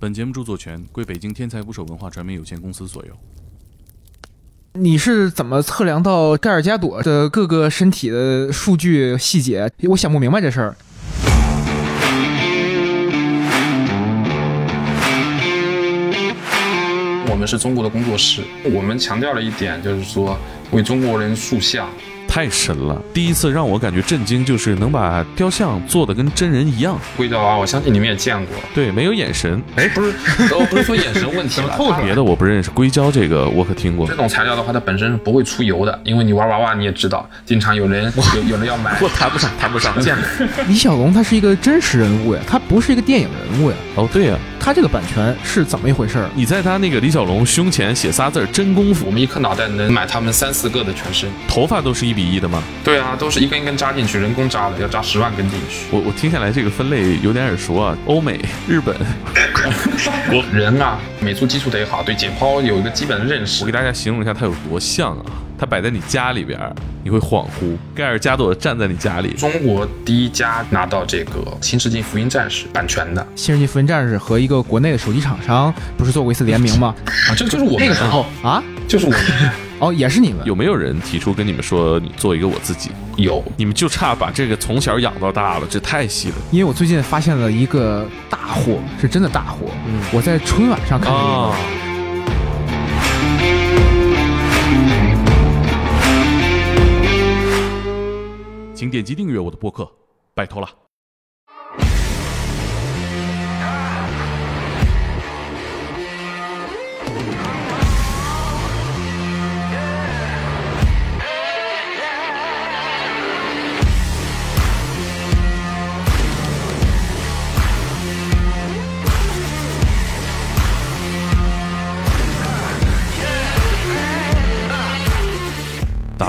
本节目著作权归北京天才捕手文化传媒有限公司所有。你是怎么测量到盖尔加朵的各个身体的数据细节？我想不明白这事儿。我们是中国的工作室，我们强调了一点，就是说为中国人塑像。太神了！第一次让我感觉震惊，就是能把雕像做的跟真人一样。硅胶娃娃，我相信你们也见过。对，没有眼神。哎，不是，我不是说眼神问题了。别的我不认识，硅胶这个我可听过。这种材料的话，它本身是不会出油的，因为你玩娃娃你也知道，经常有人 有有人要买。我谈不上，谈不上，见了。李小龙他是一个真实人物呀，他不是一个电影人物呀。哦，对呀，他这个版权是怎么一回事？你在他那个李小龙胸前写仨字“真功夫”，我们一颗脑袋能买他们三四个的全身。头发都是一比一的吗？对啊。啊，都是一根一根扎进去，人工扎的，要扎十万根进去。我我听下来这个分类有点耳熟啊，欧美、日本。我人啊，美术基础得好，对解剖有一个基本的认识。我给大家形容一下它有多像啊，它摆在你家里边，你会恍惚。盖尔加朵站在你家里，中国第一家拿到这个《新世纪福音战士》版权的。《新世纪福音战士》和一个国内的手机厂商不是做过一次联名吗？啊，这就是我们那个时候啊，就是我们。哦，也是你们有没有人提出跟你们说你做一个我自己？有，你们就差把这个从小养到大了，这太细了。因为我最近发现了一个大货，是真的大货。嗯，我在春晚上看到。请点击订阅我的播客，拜托了。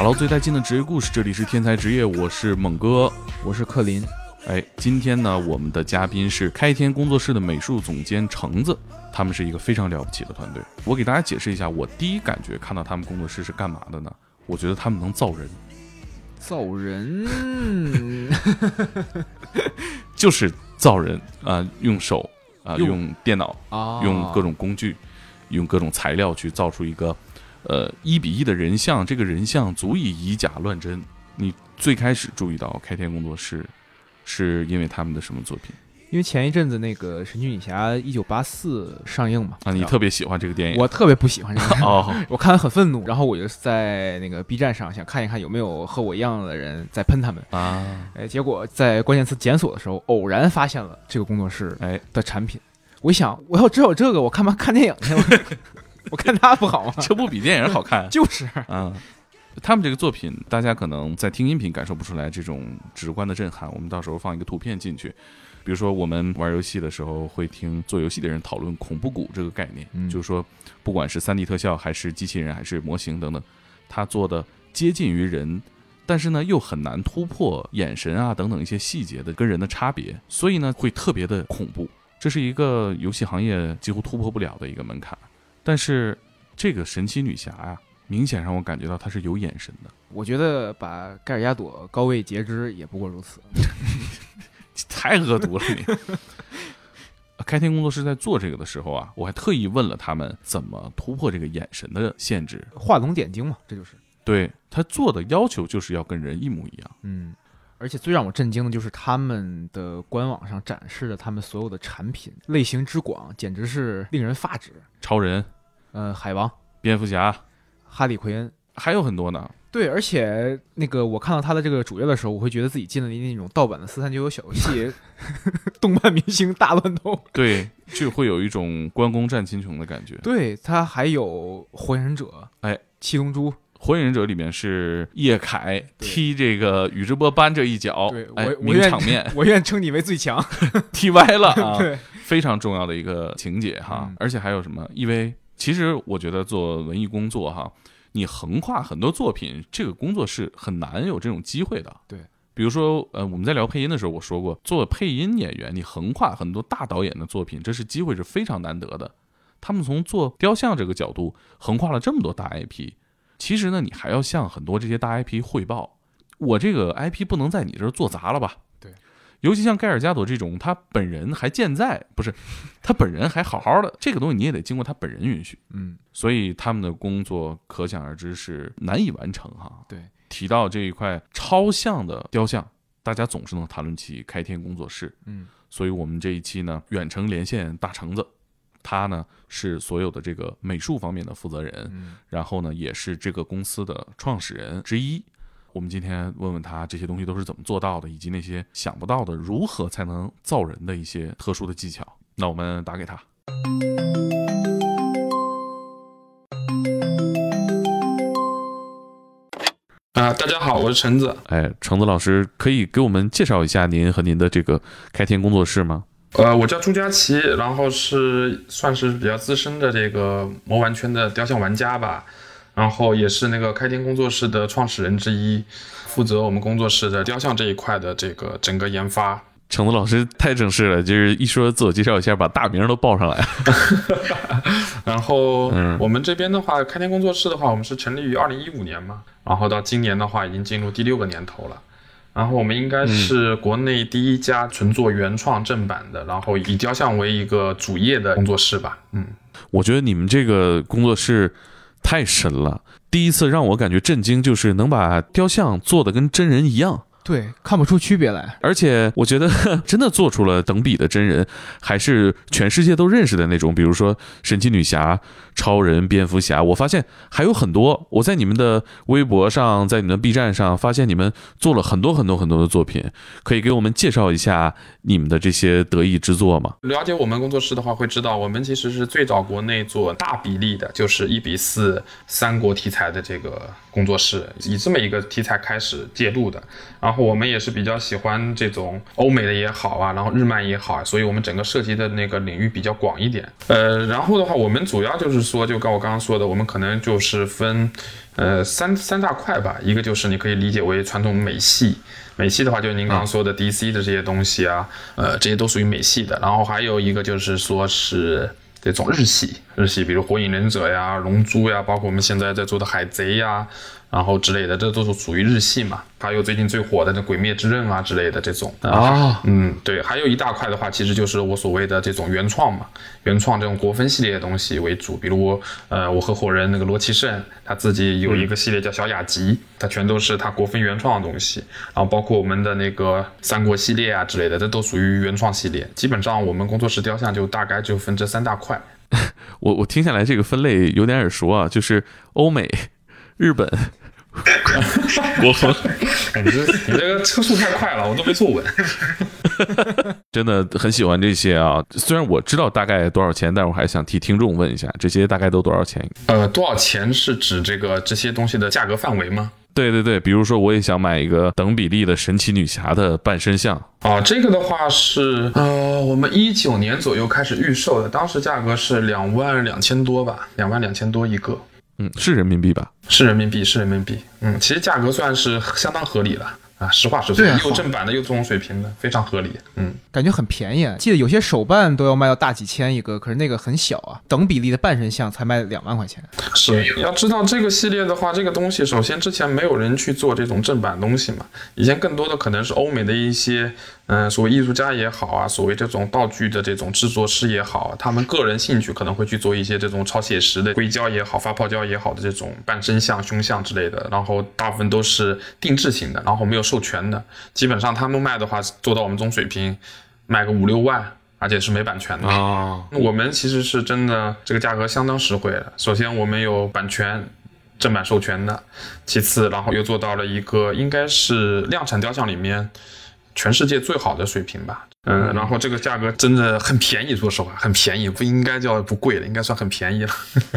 捞最带劲的职业故事，这里是天才职业，我是猛哥，我是克林。哎，今天呢，我们的嘉宾是开天工作室的美术总监橙子，他们是一个非常了不起的团队。我给大家解释一下，我第一感觉看到他们工作室是干嘛的呢？我觉得他们能造人，造人，就是造人啊，用手啊，用电脑啊，用各种工具，用各种材料去造出一个。呃，一比一的人像，这个人像足以以假乱真。你最开始注意到开天工作室，是因为他们的什么作品？因为前一阵子那个《神奇女侠一九八四》上映嘛。啊，你特别喜欢这个电影？我特别不喜欢这个。哦，我看了很愤怒，然后我就在那个 B 站上想看一看有没有和我一样的人在喷他们啊。哎，结果在关键词检索的时候，偶然发现了这个工作室哎的产品。我一想，我要只有这个，我干嘛看电影去？我看他不好吗？这不比电影好看？就是，嗯，他们这个作品，大家可能在听音频感受不出来这种直观的震撼。我们到时候放一个图片进去，比如说我们玩游戏的时候会听做游戏的人讨论恐怖谷这个概念，就是说不管是三 D 特效还是机器人还是模型等等，他做的接近于人，但是呢又很难突破眼神啊等等一些细节的跟人的差别，所以呢会特别的恐怖。这是一个游戏行业几乎突破不了的一个门槛。但是，这个神奇女侠呀，明显让我感觉到她是有眼神的。我觉得把盖尔加朵高位截肢也不过如此，太恶毒了你。开天工作室在做这个的时候啊，我还特意问了他们怎么突破这个眼神的限制。画龙点睛嘛，这就是对他做的要求，就是要跟人一模一样。嗯，而且最让我震惊的就是他们的官网上展示的他们所有的产品类型之广，简直是令人发指。超人。呃，海王、蝙蝠侠、哈利·奎恩还有很多呢。对，而且那个我看到他的这个主页的时候，我会觉得自己进了那种盗版的四三九九小游戏，动漫明星大乱斗。对，就会有一种关公战秦琼的感觉。对他还有火影忍者，哎，七龙珠。火影忍者里面是叶凯踢这个宇智波斑这一脚，哎，名场面。我愿称你为最强，踢歪了啊！对，非常重要的一个情节哈。而且还有什么？EV。其实我觉得做文艺工作哈，你横跨很多作品，这个工作是很难有这种机会的。对，比如说呃，我们在聊配音的时候，我说过，做配音演员，你横跨很多大导演的作品，这是机会是非常难得的。他们从做雕像这个角度，横跨了这么多大 IP，其实呢，你还要向很多这些大 IP 汇报，我这个 IP 不能在你这儿做砸了吧？对，尤其像盖尔加朵这种，他本人还健在，不是 他本人还好好的，这个东西你也得经过他本人允许。嗯，所以他们的工作可想而知是难以完成哈。对，提到这一块超像的雕像，大家总是能谈论起开天工作室。嗯，所以我们这一期呢，远程连线大橙子，他呢是所有的这个美术方面的负责人，然后呢也是这个公司的创始人之一。我们今天问问他这些东西都是怎么做到的，以及那些想不到的如何才能造人的一些特殊的技巧。那我们打给他。啊，大家好，我是橙子。哎，橙子老师，可以给我们介绍一下您和您的这个开天工作室吗？呃，我叫朱佳琪，然后是算是比较资深的这个魔玩圈的雕像玩家吧。然后也是那个开天工作室的创始人之一，负责我们工作室的雕像这一块的这个整个研发。橙子老师太正式了，就是一说自我介绍一下，把大名都报上来。然后我们这边的话，开天工作室的话，我们是成立于二零一五年嘛，然后到今年的话，已经进入第六个年头了。然后我们应该是国内第一家纯做原创正版的，然后以雕像为一个主业的工作室吧。嗯，我觉得你们这个工作室。太神了！第一次让我感觉震惊，就是能把雕像做的跟真人一样。对，看不出区别来，而且我觉得 真的做出了等比的真人，还是全世界都认识的那种，比如说神奇女侠、超人、蝙蝠侠。我发现还有很多，我在你们的微博上，在你们的 B 站上发现你们做了很多很多很多的作品，可以给我们介绍一下你们的这些得意之作吗？了解我们工作室的话，会知道我们其实是最早国内做大比例的，就是一比四三国题材的这个。工作室以这么一个题材开始介入的，然后我们也是比较喜欢这种欧美的也好啊，然后日漫也好啊，所以我们整个涉及的那个领域比较广一点。呃，然后的话，我们主要就是说，就跟我刚刚说的，我们可能就是分呃三三大块吧，一个就是你可以理解为传统美系，美系的话就是您刚刚说的 DC 的这些东西啊，呃，这些都属于美系的。然后还有一个就是说是。这种日系，日系，比如火影忍者呀、龙珠呀，包括我们现在在做的海贼呀。然后之类的，这都是属于日系嘛。还有最近最火的那《鬼灭之刃》啊之类的这种啊，嗯，对，还有一大块的话，其实就是我所谓的这种原创嘛，原创这种国风系列的东西为主。比如，呃，我合伙人那个罗奇胜，他自己有一个系列叫小雅集，它全都是他国风原创的东西。然后包括我们的那个三国系列啊之类的，这都属于原创系列。基本上我们工作室雕像就大概就分这三大块。我我听下来这个分类有点耳熟啊，就是欧美、日本。我分，你这你这个车速太快了，我都没坐稳。真的很喜欢这些啊！虽然我知道大概多少钱，但是我还想替听众问一下，这些大概都多少钱？呃，多少钱是指这个这些东西的价格范围吗？对对对，比如说我也想买一个等比例的神奇女侠的半身像啊，这个的话是呃，我们一九年左右开始预售的，当时价格是两万两千多吧，两万两千多一个。嗯，是人民币吧？是人民币，是人民币。嗯，其实价格算是相当合理了。啊，实话实说，又正版的又这种水平的，非常合理。嗯，感觉很便宜。记得有些手办都要卖到大几千一个，可是那个很小啊，等比例的半身像才卖两万块钱。是，要知道这个系列的话，这个东西首先之前没有人去做这种正版东西嘛，以前更多的可能是欧美的一些，嗯，所谓艺术家也好啊，所谓这种道具的这种制作师也好，他们个人兴趣可能会去做一些这种超写实的硅胶也好、发泡胶也好的这种半身像、胸像之类的，然后大部分都是定制型的，然后没有。授权的，基本上他们卖的话，做到我们这种水平，卖个五六万，而且是没版权的啊。我们其实是真的，这个价格相当实惠的。首先我们有版权，正版授权的；其次，然后又做到了一个应该是量产雕像里面全世界最好的水平吧。嗯，然后这个价格真的很便宜，说实话很便宜，不应该叫不贵了，应该算很便宜了。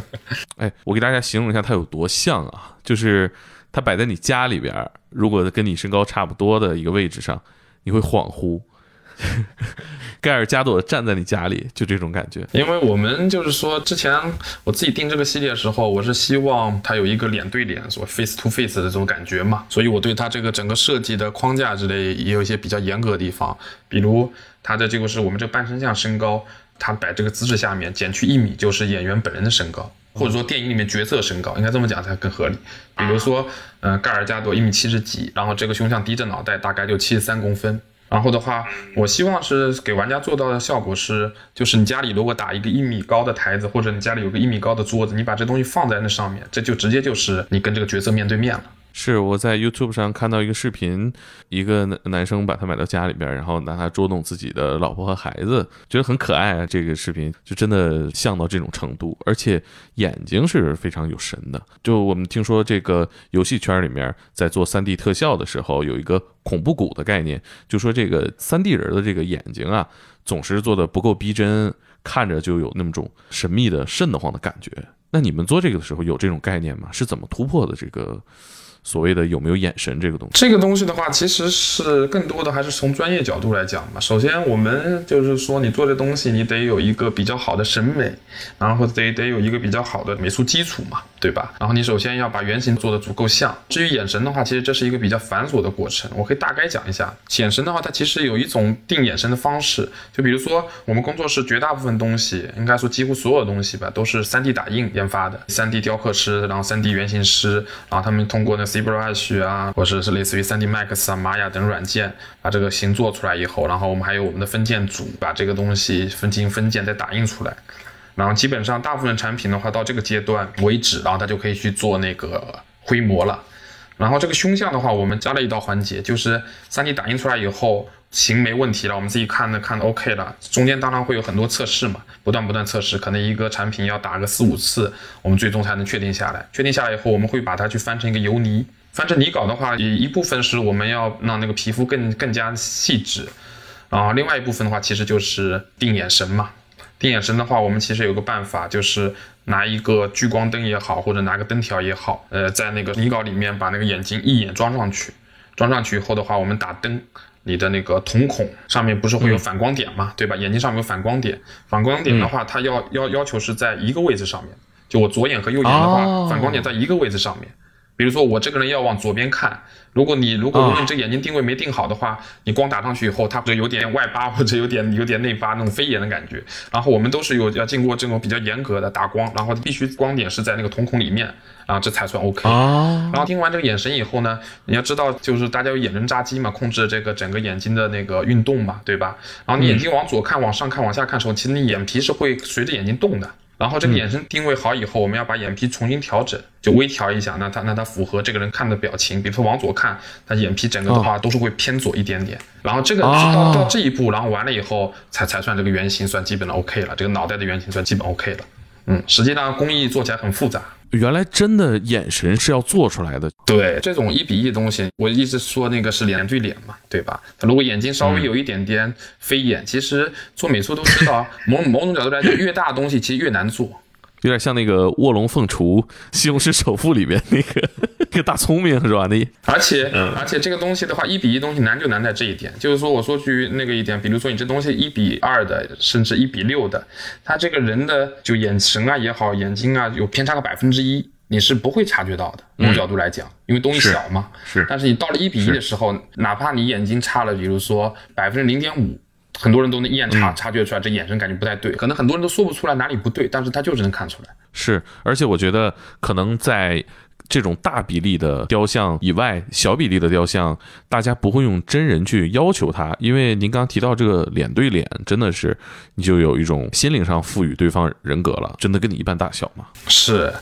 哎，我给大家形容一下它有多像啊，就是它摆在你家里边。如果跟你身高差不多的一个位置上，你会恍惚。盖尔加朵站在你家里，就这种感觉。因为我们就是说，之前我自己定这个系列的时候，我是希望它有一个脸对脸，所 face to face 的这种感觉嘛。所以我对它这个整个设计的框架之类也有一些比较严格的地方。比如它的这个是我们这个半身像身高，它摆这个姿势下面减去一米就是演员本人的身高。或者说电影里面角色身高应该这么讲才更合理。比如说，嗯，盖尔加朵一米七十几，然后这个胸像低着脑袋，大概就七十三公分。然后的话，我希望是给玩家做到的效果是，就是你家里如果打一个一米高的台子，或者你家里有个一米高的桌子，你把这东西放在那上面，这就直接就是你跟这个角色面对面了。是我在 YouTube 上看到一个视频，一个男男生把它买到家里边，然后拿它捉弄自己的老婆和孩子，觉得很可爱啊。这个视频就真的像到这种程度，而且眼睛是非常有神的。就我们听说这个游戏圈里面在做 3D 特效的时候，有一个恐怖谷的概念，就说这个 3D 人的这个眼睛啊，总是做的不够逼真，看着就有那么种神秘的、瘆得慌的感觉。那你们做这个的时候有这种概念吗？是怎么突破的这个？所谓的有没有眼神这个东西？这个东西的话，其实是更多的还是从专业角度来讲嘛。首先，我们就是说，你做这东西，你得有一个比较好的审美，然后得得有一个比较好的美术基础嘛，对吧？然后你首先要把原型做的足够像。至于眼神的话，其实这是一个比较繁琐的过程。我可以大概讲一下，眼神的话，它其实有一种定眼神的方式。就比如说，我们工作室绝大部分东西，应该说几乎所有的东西吧，都是 3D 打印研发的，3D 雕刻师，然后 3D 原型师，然后他们通过那。ZBrush 啊，或者是类似于 3D Max 啊、Maya 等软件，把这个形做出来以后，然后我们还有我们的分件组，把这个东西分进行分件再打印出来。然后基本上大部分产品的话，到这个阶段为止，然后它就可以去做那个灰模了。然后这个胸像的话，我们加了一道环节，就是 3D 打印出来以后。行没问题了，我们自己看的看的 OK 了。中间当然会有很多测试嘛，不断不断测试，可能一个产品要打个四五次，我们最终才能确定下来。确定下来以后，我们会把它去翻成一个油泥。翻成泥稿的话，一一部分是我们要让那个皮肤更更加细致，然后另外一部分的话，其实就是定眼神嘛。定眼神的话，我们其实有个办法，就是拿一个聚光灯也好，或者拿个灯条也好，呃，在那个泥稿里面把那个眼睛一眼装上去。装上去以后的话，我们打灯。你的那个瞳孔上面不是会有反光点嘛，对吧？眼睛上面有反光点，反光点的话，它要要要求是在一个位置上面。就我左眼和右眼的话，反光点在一个位置上面。比如说我这个人要往左边看，如果你如果如果你这眼睛定位没定好的话，你光打上去以后，它就有点外八或者有点有点内八那种飞眼的感觉。然后我们都是有要经过这种比较严格的打光，然后必须光点是在那个瞳孔里面，然后这才算 OK。然后听完这个眼神以后呢，你要知道就是大家有眼轮匝肌嘛，控制这个整个眼睛的那个运动嘛，对吧？然后你眼睛往左看、往上看、往下看的时候，其实你眼皮是会随着眼睛动的。然后这个眼神定位好以后，我们要把眼皮重新调整，就微调一下，那它那它符合这个人看的表情。比如说往左看，他眼皮整个的话都是会偏左一点点。然后这个到到这一步，然后完了以后，才才算这个原型算基本的 OK 了，这个脑袋的原型算基本 OK 了。嗯，实际上工艺做起来很复杂。原来真的眼神是要做出来的。对，这种一比一的东西，我一直说那个是脸对脸嘛，对吧？如果眼睛稍微有一点点飞眼，其实做美术都知道，某某种角度来讲，越大的东西其实越难做。有点像那个卧龙凤雏、西红柿首富里面那个那个大聪明是吧？那而且而且这个东西的话，一比一东西难就难在这一点，就是说我说句那个一点，比如说你这东西一比二的，甚至一比六的，他这个人的就眼神啊也好，眼睛啊有偏差个百分之一，你是不会察觉到的。从角度来讲，因为东西小嘛。是。但是你到了一比一的时候，哪怕你眼睛差了，比如说百分之零点五。很多人都能一眼察察觉出来，这眼神感觉不太对，可能很多人都说不出来哪里不对，但是他就是能看出来。是，而且我觉得可能在。这种大比例的雕像以外，小比例的雕像，大家不会用真人去要求它，因为您刚提到这个脸对脸，真的是你就有一种心灵上赋予对方人格了，真的跟你一般大小吗。是，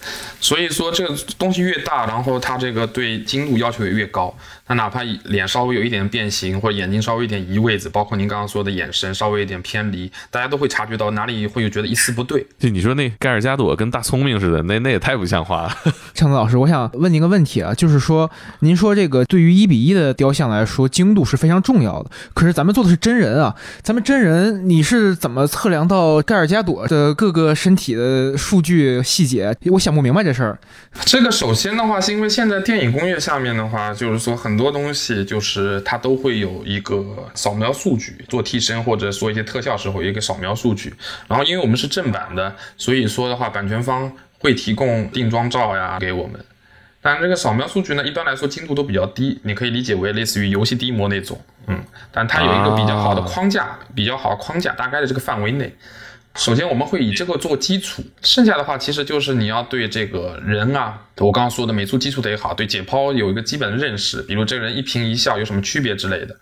所以说这个东西越大，然后它这个对精度要求也越高。它哪怕脸稍微有一点变形，或者眼睛稍微一点移位子，包括您刚刚说的眼神稍微有点偏离，大家都会察觉到哪里会有觉得一丝不对。就你说那盖尔加朵跟大聪明似的，那那也太不像话了。强子老师，我想。问您个问题啊，就是说，您说这个对于一比一的雕像来说，精度是非常重要的。可是咱们做的是真人啊，咱们真人你是怎么测量到盖尔加朵的各个身体的数据细节？我想不明白这事儿。这个首先的话，是因为现在电影工业下面的话，就是说很很多东西就是它都会有一个扫描数据，做替身或者说一些特效时候有一个扫描数据。然后因为我们是正版的，所以说的话，版权方会提供定妆照呀给我们。但这个扫描数据呢，一般来说精度都比较低，你可以理解为类似于游戏低模那种，嗯，但它有一个比较好的框架，比较好框架，大概的这个范围内。首先我们会以这个做基础，剩下的话其实就是你要对这个人啊，我刚刚说的美术基础得好，对解剖有一个基本的认识，比如这个人一颦一笑有什么区别之类的。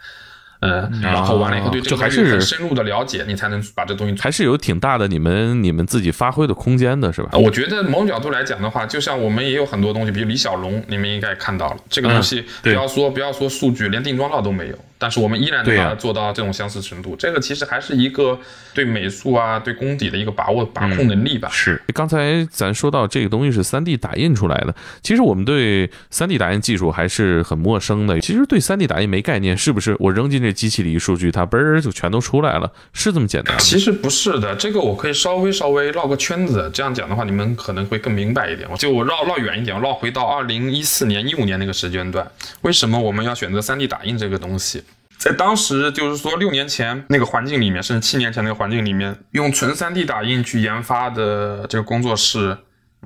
嗯，然后完了以后对这个还是很深入的了解，你才能把这东西还是有挺大的你们你们自己发挥的空间的，是吧？我觉得某种角度来讲的话，就像我们也有很多东西，比如李小龙，你们应该看到了这个东西，不要说不要说数据，连定妆照都没有。但是我们依然能把它做到这种相似程度，这个其实还是一个对美术啊、对功底的一个把握、把控能力吧。是，刚才咱说到这个东西是三 D 打印出来的，其实我们对三 D 打印技术还是很陌生的。其实对三 D 打印没概念，是不是？我扔进这机器里数据，它嘣儿就全都出来了，是这么简单？其实不是的，这个我可以稍微稍微绕个圈子，这样讲的话，你们可能会更明白一点。就我绕绕远一点，绕回到二零一四年、一五年那个时间段，为什么我们要选择三 D 打印这个东西？在当时，就是说六年前那个环境里面，甚至七年前那个环境里面，用纯 3D 打印去研发的这个工作室，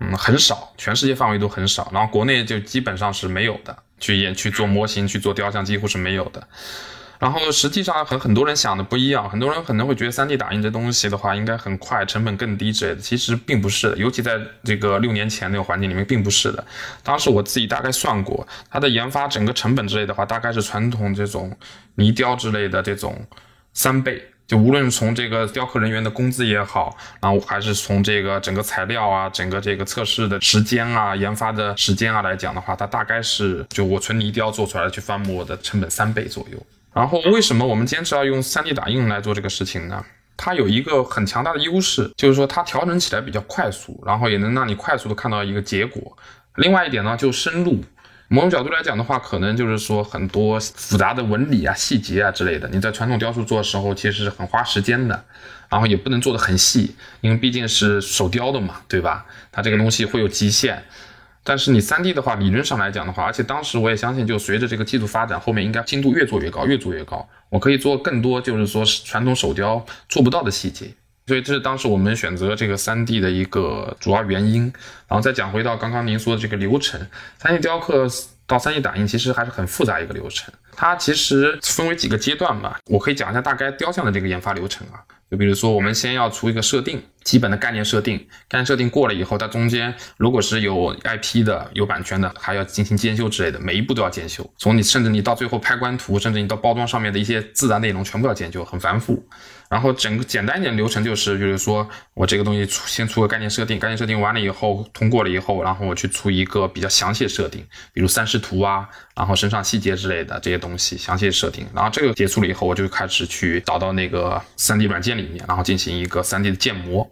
嗯，很少，全世界范围都很少。然后国内就基本上是没有的，去研去做模型、去做雕像，几乎是没有的。然后实际上和很多人想的不一样，很多人可能会觉得 3D 打印这东西的话应该很快，成本更低之类的，其实并不是的。尤其在这个六年前那个环境里面，并不是的。当时我自己大概算过，它的研发整个成本之类的话，大概是传统这种泥雕之类的这种三倍。就无论从这个雕刻人员的工资也好，然后还是从这个整个材料啊、整个这个测试的时间啊、研发的时间啊来讲的话，它大概是就我纯泥雕做出来去翻模的成本三倍左右。然后为什么我们坚持要用 3D 打印来做这个事情呢？它有一个很强大的优势，就是说它调整起来比较快速，然后也能让你快速的看到一个结果。另外一点呢，就深入。某种角度来讲的话，可能就是说很多复杂的纹理啊、细节啊之类的，你在传统雕塑做的时候，其实是很花时间的，然后也不能做的很细，因为毕竟是手雕的嘛，对吧？它这个东西会有极限。但是你 3D 的话，理论上来讲的话，而且当时我也相信，就随着这个技术发展，后面应该精度越做越高，越做越高。我可以做更多，就是说传统手雕做不到的细节。所以这是当时我们选择这个 3D 的一个主要原因。然后再讲回到刚刚您说的这个流程，3D 雕刻到 3D 打印其实还是很复杂一个流程。它其实分为几个阶段吧，我可以讲一下大概雕像的这个研发流程啊。就比如说，我们先要出一个设定，基本的概念设定，概念设定过了以后，它中间如果是有 IP 的、有版权的，还要进行监修之类的，每一步都要监修。从你甚至你到最后拍官图，甚至你到包装上面的一些自然内容，全部要监修，很繁复。然后整个简单一点流程就是，就是说我这个东西出先出个概念设定，概念设定完了以后通过了以后，然后我去出一个比较详细的设定，比如三视图啊，然后身上细节之类的这些东西详细的设定。然后这个结束了以后，我就开始去找到那个 3D 软件里面，然后进行一个 3D 的建模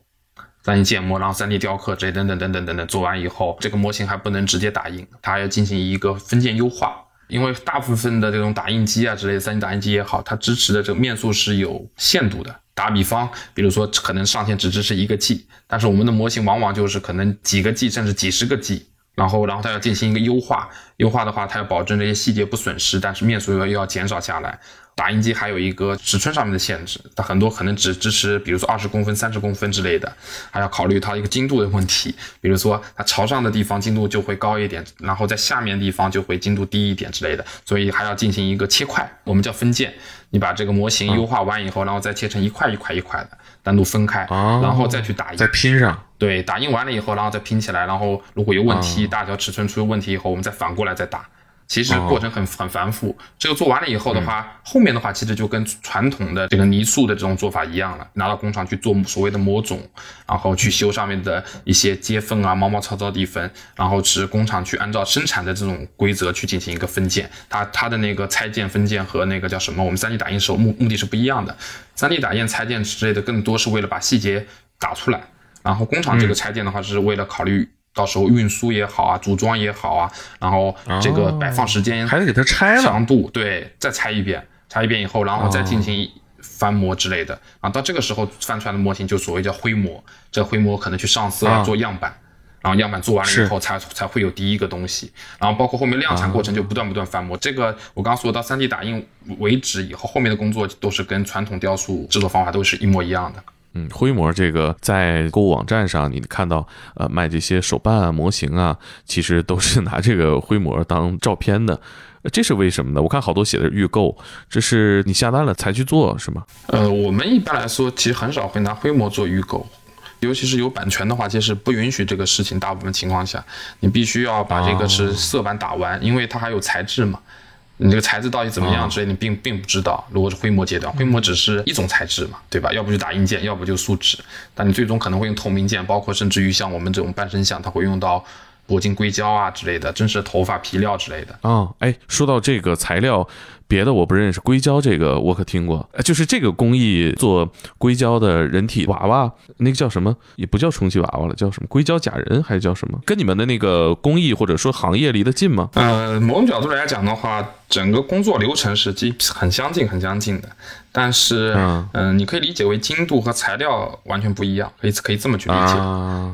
，3D 建模，然后 3D 雕刻这些等等等等等等。做完以后，这个模型还不能直接打印，它要进行一个分件优化。因为大部分的这种打印机啊之类的，3D 打印机也好，它支持的这个面数是有限度的。打比方，比如说可能上限只支持一个 G，但是我们的模型往往就是可能几个 G 甚至几十个 G，然后然后它要进行一个优化，优化的话它要保证这些细节不损失，但是面数又又要减少下来。打印机还有一个尺寸上面的限制，它很多可能只支持，比如说二十公分、三十公分之类的，还要考虑它一个精度的问题。比如说它朝上的地方精度就会高一点，然后在下面地方就会精度低一点之类的，所以还要进行一个切块，我们叫分件。你把这个模型优化完以后，然后再切成一块一块一块的，单独分开，然后再去打印，再拼上。对，打印完了以后，然后再拼起来，然后如果有问题，大小尺寸出问题以后，我们再反过来再打。其实过程很很繁复，这个做完了以后的话，后面的话其实就跟传统的这个泥塑的这种做法一样了，拿到工厂去做所谓的模种，然后去修上面的一些接缝啊、毛毛糙糙地方，然后是工厂去按照生产的这种规则去进行一个分件。它它的那个拆件分件和那个叫什么，我们 3D 打印时候目目的是不一样的。3D 打印拆件之类的更多是为了把细节打出来，然后工厂这个拆件的话是为了考虑。到时候运输也好啊，组装也好啊，然后这个摆放时间还得给它拆了，强度对，再拆一遍，拆一遍以后，然后再进行翻模之类的。啊。到这个时候翻出来的模型就所谓叫灰模，这灰模可能去上色做样板，然后样板做完了以后才才会有第一个东西，然后包括后面量产过程就不断不断翻模。这个我刚说到 3D 打印为止以后，后面的工作都是跟传统雕塑制作方法都是一模一样的。嗯，灰模这个在购物网站上，你看到呃卖这些手办啊、模型啊，其实都是拿这个灰模当照片的，这是为什么呢？我看好多写的预购，这是你下单了才去做是吗？呃，我们一般来说其实很少会拿灰模做预购，尤其是有版权的话，其实不允许这个事情。大部分情况下，你必须要把这个是色板打完，因为它还有材质嘛。你这个材质到底怎么样之类，你并并不知道。如果是灰模阶段，灰模只是一种材质嘛，对吧？要不就打印件，要不就树脂，但你最终可能会用透明件，包括甚至于像我们这种半身像，它会用到铂金硅胶啊之类的，真实的头发皮料之类的。啊，哎，说到这个材料。别的我不认识，硅胶这个我可听过，就是这个工艺做硅胶的人体娃娃，那个叫什么？也不叫充气娃娃了，叫什么？硅胶假人还是叫什么？跟你们的那个工艺或者说行业离得近吗？呃，某种角度来讲的话，整个工作流程是基很相近，很相近的。但是，嗯，你可以理解为精度和材料完全不一样，可以可以这么去理解。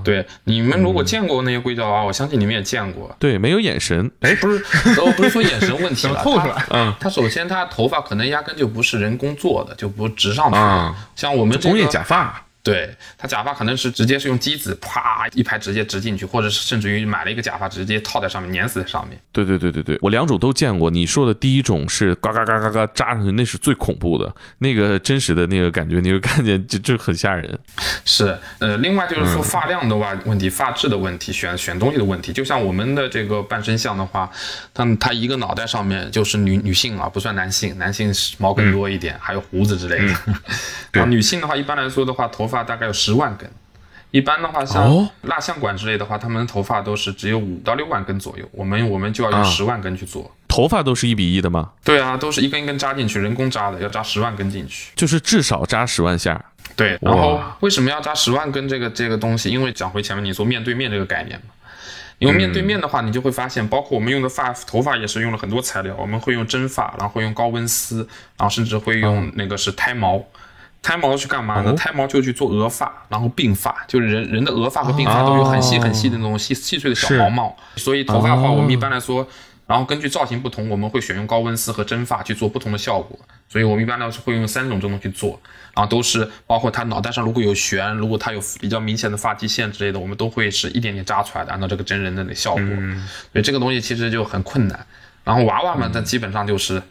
对，你们如果见过那些硅胶娃娃，我相信你们也见过。对，没有眼神。哎，不是，我不是说眼神问题了，透出来。嗯，他首先他头发可能压根就不是人工做的，就不直上去。像我们工业假发。对他假发可能是直接是用机子啪一排直接植进去，或者是甚至于买了一个假发直接套在上面粘死在上面。对对对对对，我两种都见过。你说的第一种是嘎嘎嘎嘎嘎扎上去，那是最恐怖的，那个真实的那个感觉，你会看见就就很吓人。是，呃，另外就是说发量的话问题、发质的问题、选选东西的问题。就像我们的这个半身像的话，他他一个脑袋上面就是女女性啊，不算男性，男性毛更多一点，还有胡子之类的。然后女性的话，一般来说的话，头发大概有十万根。一般的话，像蜡像馆之类的话，他们头发都是只有五到六万根左右。我们我们就要用十万根去做。头发都是一比一的吗？对啊，都是一根一根扎进去，人工扎的，要扎十万根进去，就是至少扎十万下。对，然后为什么要扎十万根这个这个东西？因为讲回前面你说面对面这个概念嘛。因为面对面的话，你就会发现，包括我们用的发头发也是用了很多材料，我们会用真发，然后会用高温丝，然后甚至会用那个是胎毛。胎毛是干嘛呢？胎毛就去做额发，然后鬓发，就是人人的额发和鬓发都有很细很细的那种细细碎的小毛毛。所以头发的话，我们一般来说，然后根据造型不同，我们会选用高温丝和真发去做不同的效果。所以我们一般来说会用三种这种去做，然后都是包括他脑袋上如果有旋，如果他有比较明显的发际线之类的，我们都会是一点点扎出来的，按照这个真人的那效果。所以这个东西其实就很困难。然后娃娃嘛，它基本上就是。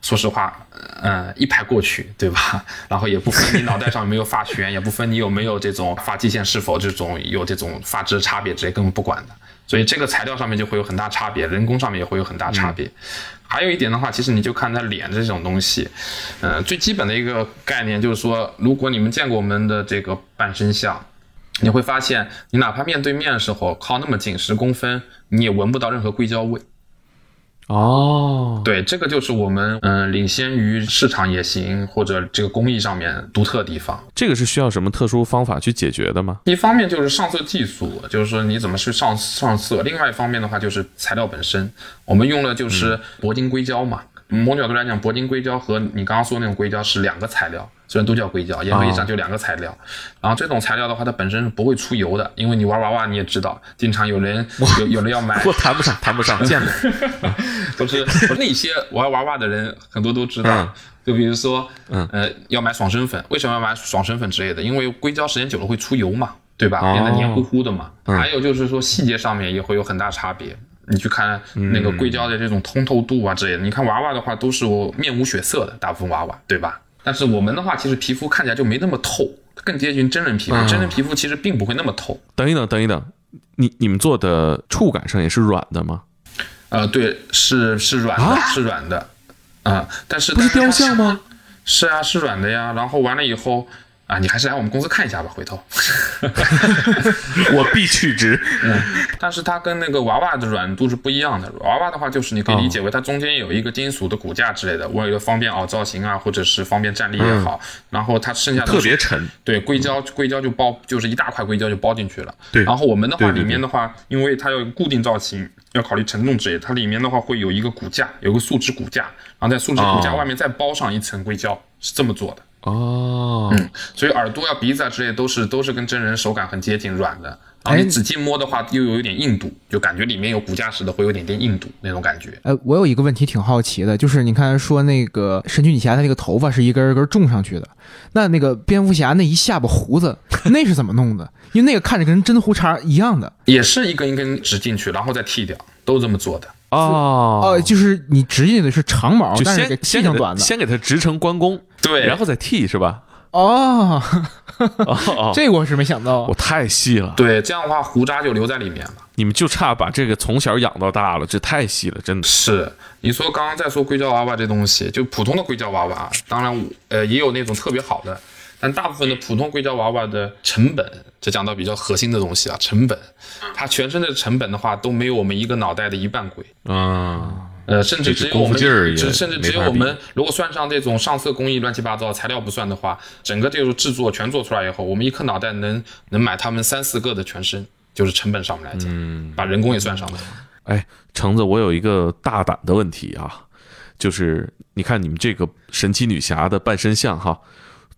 说实话，呃，一排过去，对吧？然后也不分你脑袋上有没有发旋，也不分你有没有这种发际线是否这种有这种发质差别，这些根本不管的。所以这个材料上面就会有很大差别，人工上面也会有很大差别。还有一点的话，其实你就看他脸这种东西，呃，最基本的一个概念就是说，如果你们见过我们的这个半身像，你会发现，你哪怕面对面的时候靠那么近十公分，你也闻不到任何硅胶味。哦，对，这个就是我们嗯领先于市场也行，或者这个工艺上面独特的地方。这个是需要什么特殊方法去解决的吗？一方面就是上色技术，就是说你怎么去上上色；另外一方面的话就是材料本身，我们用的就是铂金硅胶嘛。某种角度来讲，铂金硅胶和你刚刚说那种硅胶是两个材料。虽然都叫硅胶，严格意义上就两个材料。然后这种材料的话，它本身是不会出油的，因为你玩娃娃你也知道，经常有人有有人要买，我谈不上，谈不上，见了，都是那些玩娃娃的人很多都知道。就比如说，嗯呃，要买爽身粉，为什么要买爽身粉之类的？因为硅胶时间久了会出油嘛，对吧？变得黏糊糊的嘛。还有就是说细节上面也会有很大差别。你去看那个硅胶的这种通透度啊之类的，你看娃娃的话都是面无血色的，大部分娃娃，对吧？但是我们的话，其实皮肤看起来就没那么透，更接近真人皮肤。真人皮肤其实并不会那么透。等一等，等一等，你你们做的触感上也是软的吗？呃，对，是是软的，是软的，啊，但是不是雕像吗？是啊，是软的呀。然后完了以后。啊，你还是来我们公司看一下吧，回头。我必去职。嗯，但是它跟那个娃娃的软度是不一样的。娃娃的话，就是你可以理解为它中间有一个金属的骨架之类的，为了方便凹造型啊，或者是方便站立也好。然后它剩下的特别沉。对，硅胶，硅胶就包，就是一大块硅胶就包进去了。对。然后我们的话，里面的话，因为它要固定造型，要考虑承重之类，它里面的话会有一个骨架，有个树脂骨架，然后在树脂骨架外面再包上一层硅胶，是这么做的。哦，嗯，所以耳朵啊、鼻子啊之类都是都是跟真人手感很接近，软的。然后你仔细摸的话，又有一点硬度，就感觉里面有骨架似的，会有点点硬度那种感觉。呃，我有一个问题挺好奇的，就是你看说那个神奇女侠的那个头发是一根一根种上去的，那那个蝙蝠侠那一下巴胡子那是怎么弄的？因为那个看着跟真胡茬一样的，也是一根一根植进去，然后再剃掉，都这么做的。哦哦，就是你直进的是长毛，就先先成短的，先给它直成关公，对，然后再剃是吧？哦，哦，这我是没想到我。太细了，对，这样的话胡渣就留在里面了。你们就差把这个从小养到大了，这太细了，真的。是，你说刚刚在说硅胶娃娃这东西，就普通的硅胶娃娃，当然呃也有那种特别好的，但大部分的普通硅胶娃娃的成本，这讲到比较核心的东西啊，成本，它全身的成本的话都没有我们一个脑袋的一半贵。嗯，呃，甚至只有我们，这是功夫劲儿也只甚至只有我们，如果算上这种上色工艺乱七八糟材料不算的话，整个这个制作全做出来以后，我们一颗脑袋能能买他们三四个的全身，就是成本上面来讲，嗯把人工也算上了。哎，橙子，我有一个大胆的问题啊，就是你看你们这个神奇女侠的半身像哈，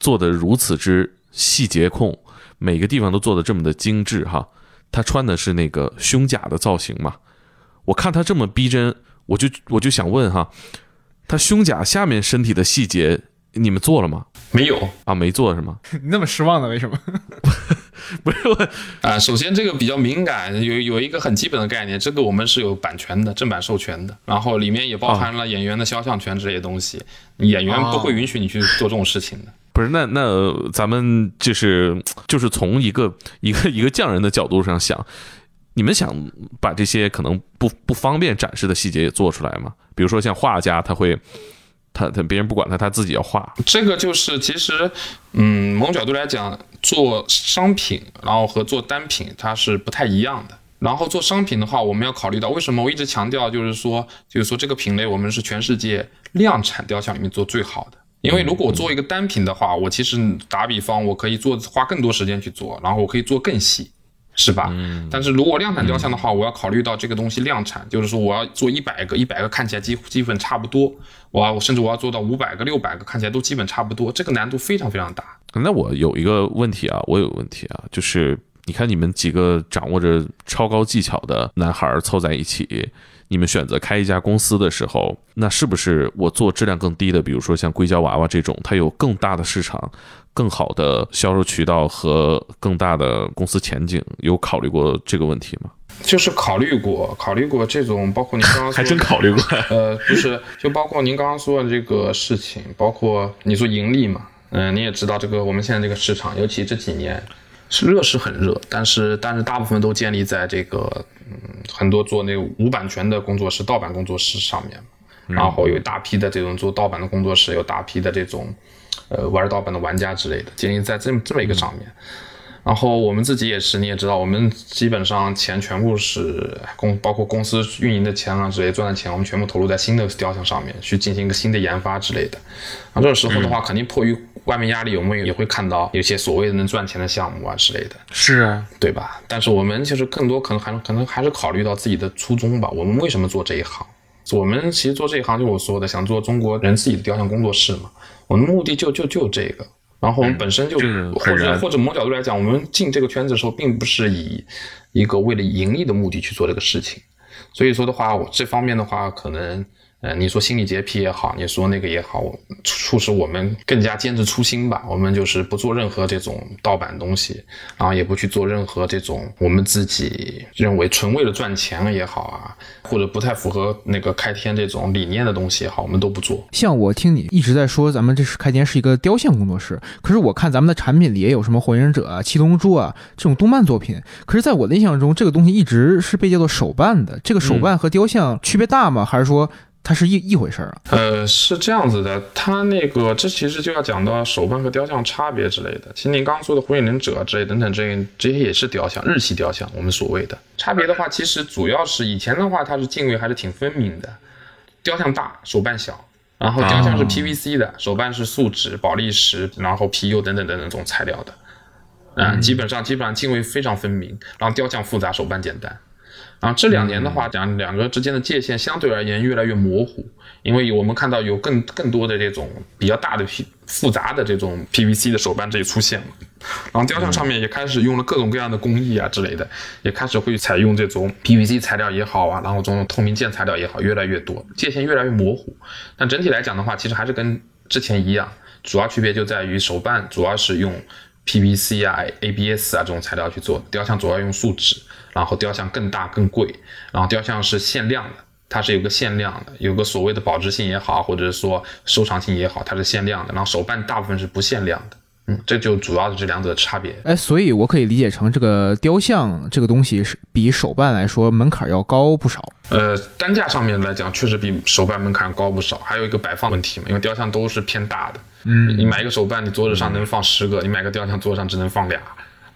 做的如此之细节控，每个地方都做的这么的精致哈。他穿的是那个胸甲的造型嘛，我看他这么逼真，我就我就想问哈，他胸甲下面身体的细节你们做了吗？没有啊，没做是吗？你那么失望呢？为什么？不是我，啊、首先这个比较敏感，有有一个很基本的概念，这个我们是有版权的，正版授权的，然后里面也包含了演员的肖像权这些东西，演员不会允许你去做这种事情的。不是，那那咱们就是就是从一个一个一个匠人的角度上想，你们想把这些可能不不方便展示的细节也做出来吗？比如说像画家，他会他他别人不管他，他自己要画。这个就是其实，嗯，某种角度来讲，做商品，然后和做单品它是不太一样的。然后做商品的话，我们要考虑到为什么我一直强调，就是说，就是说这个品类我们是全世界量产雕像里面做最好的。因为如果我做一个单品的话，我其实打比方，我可以做花更多时间去做，然后我可以做更细，是吧？但是如果量产雕像的话，我要考虑到这个东西量产，就是说我要做一百个，一百个看起来基基本差不多，我要甚至我要做到五百个、六百个，看起来都基本差不多，这个难度非常非常大。那我有一个问题啊，我有个问题啊，就是你看你们几个掌握着超高技巧的男孩凑在一起，你们选择开一家公司的时候，那是不是我做质量更低的，比如说像硅胶娃娃这种，它有更大的市场、更好的销售渠道和更大的公司前景？有考虑过这个问题吗？就是考虑过，考虑过这种，包括您刚刚 还真考虑过。呃，就是，就包括您刚刚说的这个事情，包括你说盈利嘛，嗯、你也知道这个我们现在这个市场，尤其这几年是热是很热，但是但是大部分都建立在这个嗯很多做那个无版权的工作室、盗版工作室上面，然后有一大批的这种做盗版的工作室，有大批的这种呃玩盗版的玩家之类的，建立在这么这么一个上面。然后我们自己也是，你也知道，我们基本上钱全部是公，包括公司运营的钱啊之类赚的钱，我们全部投入在新的雕像上面去进行一个新的研发之类的。然后这个时候的话，肯定迫于外面压力，我们也会看到有些所谓的能赚钱的项目啊之类的，是啊，对吧？但是我们其实更多可能还可能还是考虑到自己的初衷吧。我们为什么做这一行？我们其实做这一行，就我说的，想做中国人自己的雕像工作室嘛。我们的目的就就就这个。然后我们本身就、这个或者或者某角度来讲，我们进这个圈子的时候，并不是以一个为了盈利的目的去做这个事情。所以说的话，我这方面的话，可能呃，你说心理洁癖也好，你说那个也好，促使我们更加坚持初心吧。我们就是不做任何这种盗版东西，然后也不去做任何这种我们自己认为纯为了赚钱也好啊，或者不太符合那个开天这种理念的东西也好，我们都不做。像我听你一直在说，咱们这是开天是一个雕像工作室，可是我看咱们的产品里也有什么火影忍者啊、七龙珠啊这种动漫作品，可是在我的印象中，这个东西一直是被叫做手办的。这个手办和雕像区别大吗？还是说它是一一回事儿啊？呃，是这样子的，它那个这其实就要讲到手办和雕像差别之类的。其实您刚刚说的火影忍者之类等等这些这些也是雕像，日系雕像，我们所谓的差别的话，其实主要是以前的话，它是泾渭还是挺分明的，雕像大，手办小。然后雕像是 PVC 的，手办是树脂、宝丽石，然后 PU 等等等等这种材料的，啊、基本上基本上泾渭非常分明，然后雕像复杂，手办简单。然后这两年的话，讲两个之间的界限相对而言越来越模糊，因为我们看到有更更多的这种比较大的 P 复杂的这种 PVC 的手办这里出现了，然后雕像上面也开始用了各种各样的工艺啊之类的，也开始会采用这种 PVC 材料也好啊，然后这种透明件材料也好，越来越多，界限越来越模糊。但整体来讲的话，其实还是跟之前一样，主要区别就在于手办主要是用 PVC 啊、ABS 啊这种材料去做，雕像主要用树脂，然后雕像更大更贵，然后雕像是限量的，它是有个限量的，有个所谓的保值性也好，或者是说收藏性也好，它是限量的。然后手办大部分是不限量的，嗯，这就主要的这两者的差别。哎，所以我可以理解成这个雕像这个东西是比手办来说门槛要高不少。呃，单价上面来讲，确实比手办门槛高不少。还有一个摆放问题嘛，因为雕像都是偏大的。嗯，你买一个手办，你桌子上能放十个；你买个雕像，桌子上只能放俩。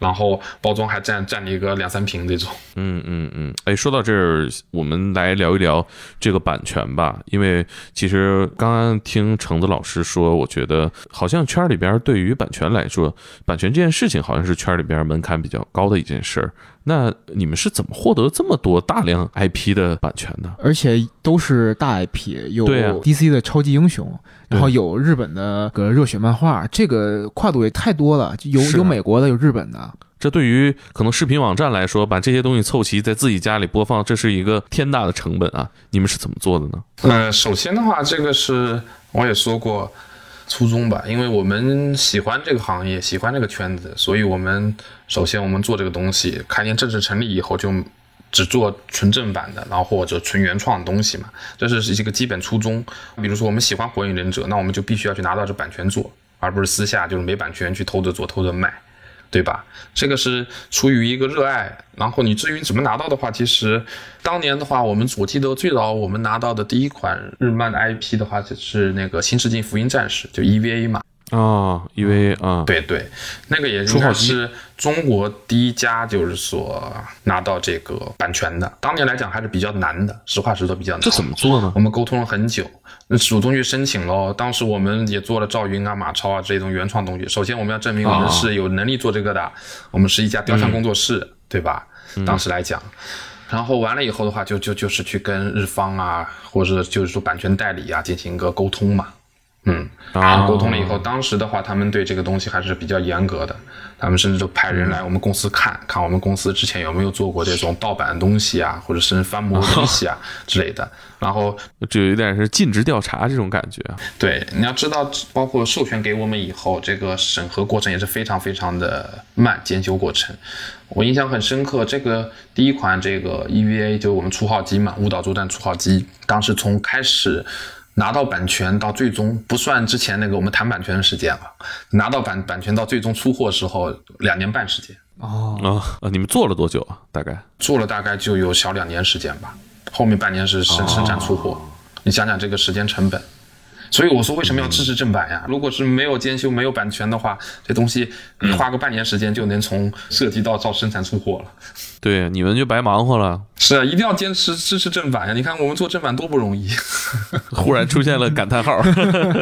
然后包装还占占了一个两三瓶这种。嗯嗯嗯，哎，说到这儿，我们来聊一聊这个版权吧。因为其实刚刚听橙子老师说，我觉得好像圈里边对于版权来说，版权这件事情好像是圈里边门槛比较高的一件事儿。那你们是怎么获得这么多大量 IP 的版权的？而且都是大 IP，有 DC 的超级英雄，然后有日本的个热血漫画，这个跨度也太多了。有有美国的，有日本的。这对于可能视频网站来说，把这些东西凑齐，在自己家里播放，这是一个天大的成本啊！你们是怎么做的呢？呃，首先的话，这个是我也说过。初衷吧，因为我们喜欢这个行业，喜欢这个圈子，所以我们首先我们做这个东西，开店正式成立以后就只做纯正版的，然后或者纯原创的东西嘛，这是一个基本初衷。比如说我们喜欢火影忍者，那我们就必须要去拿到这版权做，而不是私下就是没版权去偷着做、偷着卖。对吧？这个是出于一个热爱，然后你至于怎么拿到的话，其实当年的话，我们我记得最早我们拿到的第一款日漫的 IP 的话，就是那个《新世纪福音战士》，就 EVA 嘛。啊因为啊，对对，那个也应该是中国第一家，就是说拿到这个版权的。当年来讲还是比较难的，实话实说比较难。这怎么做呢？我们沟通了很久。那主动去申请喽。当时我们也做了赵云啊、马超啊这种原创东西。首先我们要证明我们是有能力做这个的，我们是一家雕像工作室，对吧？当时来讲，然后完了以后的话，就就就是去跟日方啊，或者就是说版权代理啊进行一个沟通嘛。嗯，然后沟通了以后，当时的话，他们对这个东西还是比较严格的，他们甚至都派人来我们公司看看我们公司之前有没有做过这种盗版的东西啊，或者是翻模的东西啊 之类的。然后就有点是尽职调查这种感觉。对，你要知道，包括授权给我们以后，这个审核过程也是非常非常的慢，检修过程。我印象很深刻，这个第一款这个 EVA 就是我们初号机嘛，舞蹈作战初号机，当时从开始。拿到版权到最终不算之前那个我们谈版权的时间了，拿到版版权到最终出货时候两年半时间哦啊你们做了多久啊？大概做了大概就有小两年时间吧，后面半年是生生产出货，你想想这个时间成本。所以我说为什么要支持正版呀？如果是没有监修、没有版权的话，这东西你花个半年时间就能从设计到造生产出货了。对，你们就白忙活了。是啊，一定要坚持支持正版呀！你看我们做正版多不容易。忽然出现了感叹号。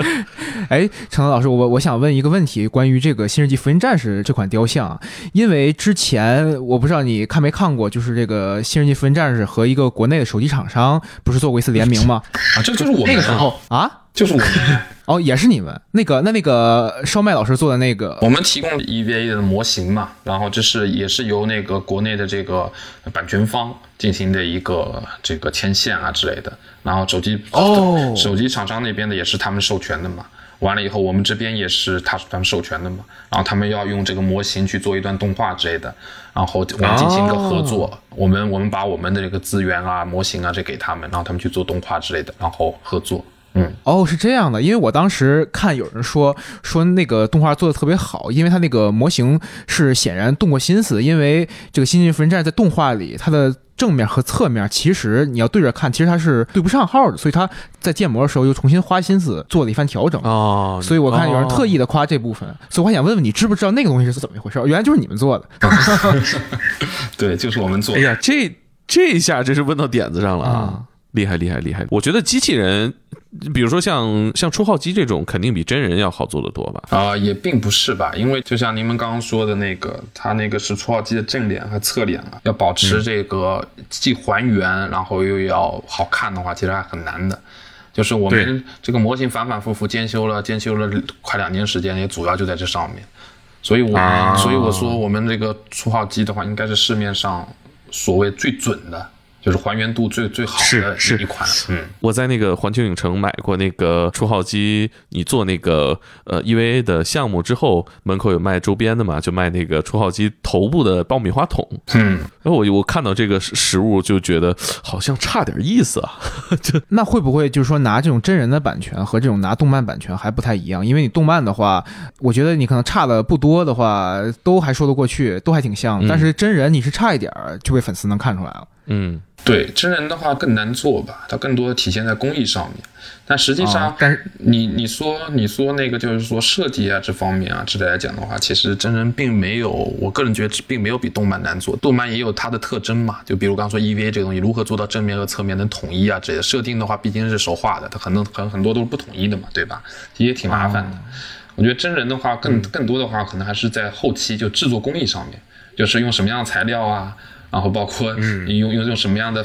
哎，陈老师，我我想问一个问题，关于这个《新世纪福音战士》这款雕像，因为之前我不知道你看没看过，就是这个《新世纪福音战士》和一个国内的手机厂商不是做过一次联名吗？啊，这就是我那个时候啊。就是我。们 哦，也是你们。那个那那个烧麦老师做的那个，我们提供 EVA 的模型嘛，然后这是也是由那个国内的这个版权方进行的一个这个牵线啊之类的，然后手机哦，手机厂商那边的也是他们授权的嘛，完了以后我们这边也是他他们授权的嘛，然后他们要用这个模型去做一段动画之类的，然后我们进行一个合作，我们我们把我们的这个资源啊模型啊这给他们，然后他们去做动画之类的，然后合作。嗯，哦，是这样的，因为我当时看有人说说那个动画做的特别好，因为它那个模型是显然动过心思，因为这个《新晋福音战》在动画里，它的正面和侧面其实你要对着看，其实它是对不上号的，所以他在建模的时候又重新花心思做了一番调整哦，所以我看有人特意的夸这部分，所以我还想问问你，知不知道那个东西是怎么一回事？原来就是你们做的，对，就是我们做的。哎呀，这这一下真是问到点子上了啊！厉害厉害厉害！我觉得机器人，比如说像像初号机这种，肯定比真人要好做得多吧？啊，也并不是吧，因为就像您们刚刚说的那个，它那个是初号机的正脸和侧脸啊，要保持这个既还原，然后又要好看的话，其实还很难的。就是我们这个模型反反复复监修了，监修了快两年时间，也主要就在这上面。所以，我所以我说我们这个初号机的话，应该是市面上所谓最准的。就是还原度最最好的一款。嗯，我在那个环球影城买过那个初号机，你做那个呃 EVA 的项目之后，门口有卖周边的嘛，就卖那个初号机头部的爆米花桶。嗯，然后我我看到这个实物就觉得好像差点意思啊。就那会不会就是说拿这种真人的版权和这种拿动漫版权还不太一样？因为你动漫的话，我觉得你可能差的不多的话，都还说得过去，都还挺像。但是真人你是差一点儿，就被粉丝能看出来了。嗯。对真人的话更难做吧，它更多的体现在工艺上面。但实际上，但是你你说你说那个就是说设计啊这方面啊之类来讲的话，其实真人并没有，我个人觉得并没有比动漫难做。动漫也有它的特征嘛，就比如刚说 EVA 这个东西如何做到正面和侧面能统一啊之类的设定的话，毕竟是手画的，它很多很很多都是不统一的嘛，对吧？也挺麻烦的。我觉得真人的话更更多的话，可能还是在后期就制作工艺上面，就是用什么样的材料啊。然后包括你用用用什么样的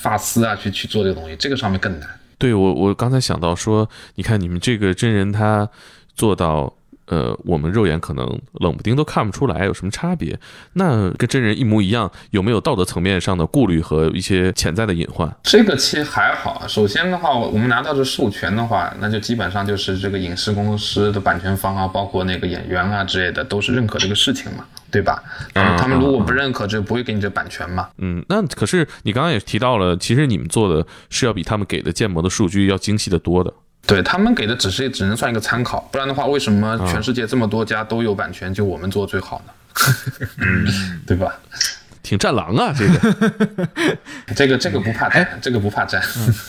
发丝啊去去做这个东西，这个上面更难。对我我刚才想到说，你看你们这个真人他做到。呃，我们肉眼可能冷不丁都看不出来有什么差别，那跟真人一模一样，有没有道德层面上的顾虑和一些潜在的隐患？这个其实还好。首先的话，我们拿到这授权的话，那就基本上就是这个影视公司的版权方啊，包括那个演员啊之类的，都是认可这个事情嘛，对吧？嗯，他们如果不认可，就不会给你这版权嘛。嗯，那可是你刚刚也提到了，其实你们做的是要比他们给的建模的数据要精细的多的。对他们给的只是只能算一个参考，不然的话，为什么全世界这么多家都有版权，就我们做最好呢？嗯，对吧？挺战狼啊，这个，这个这个不怕战，这个不怕战，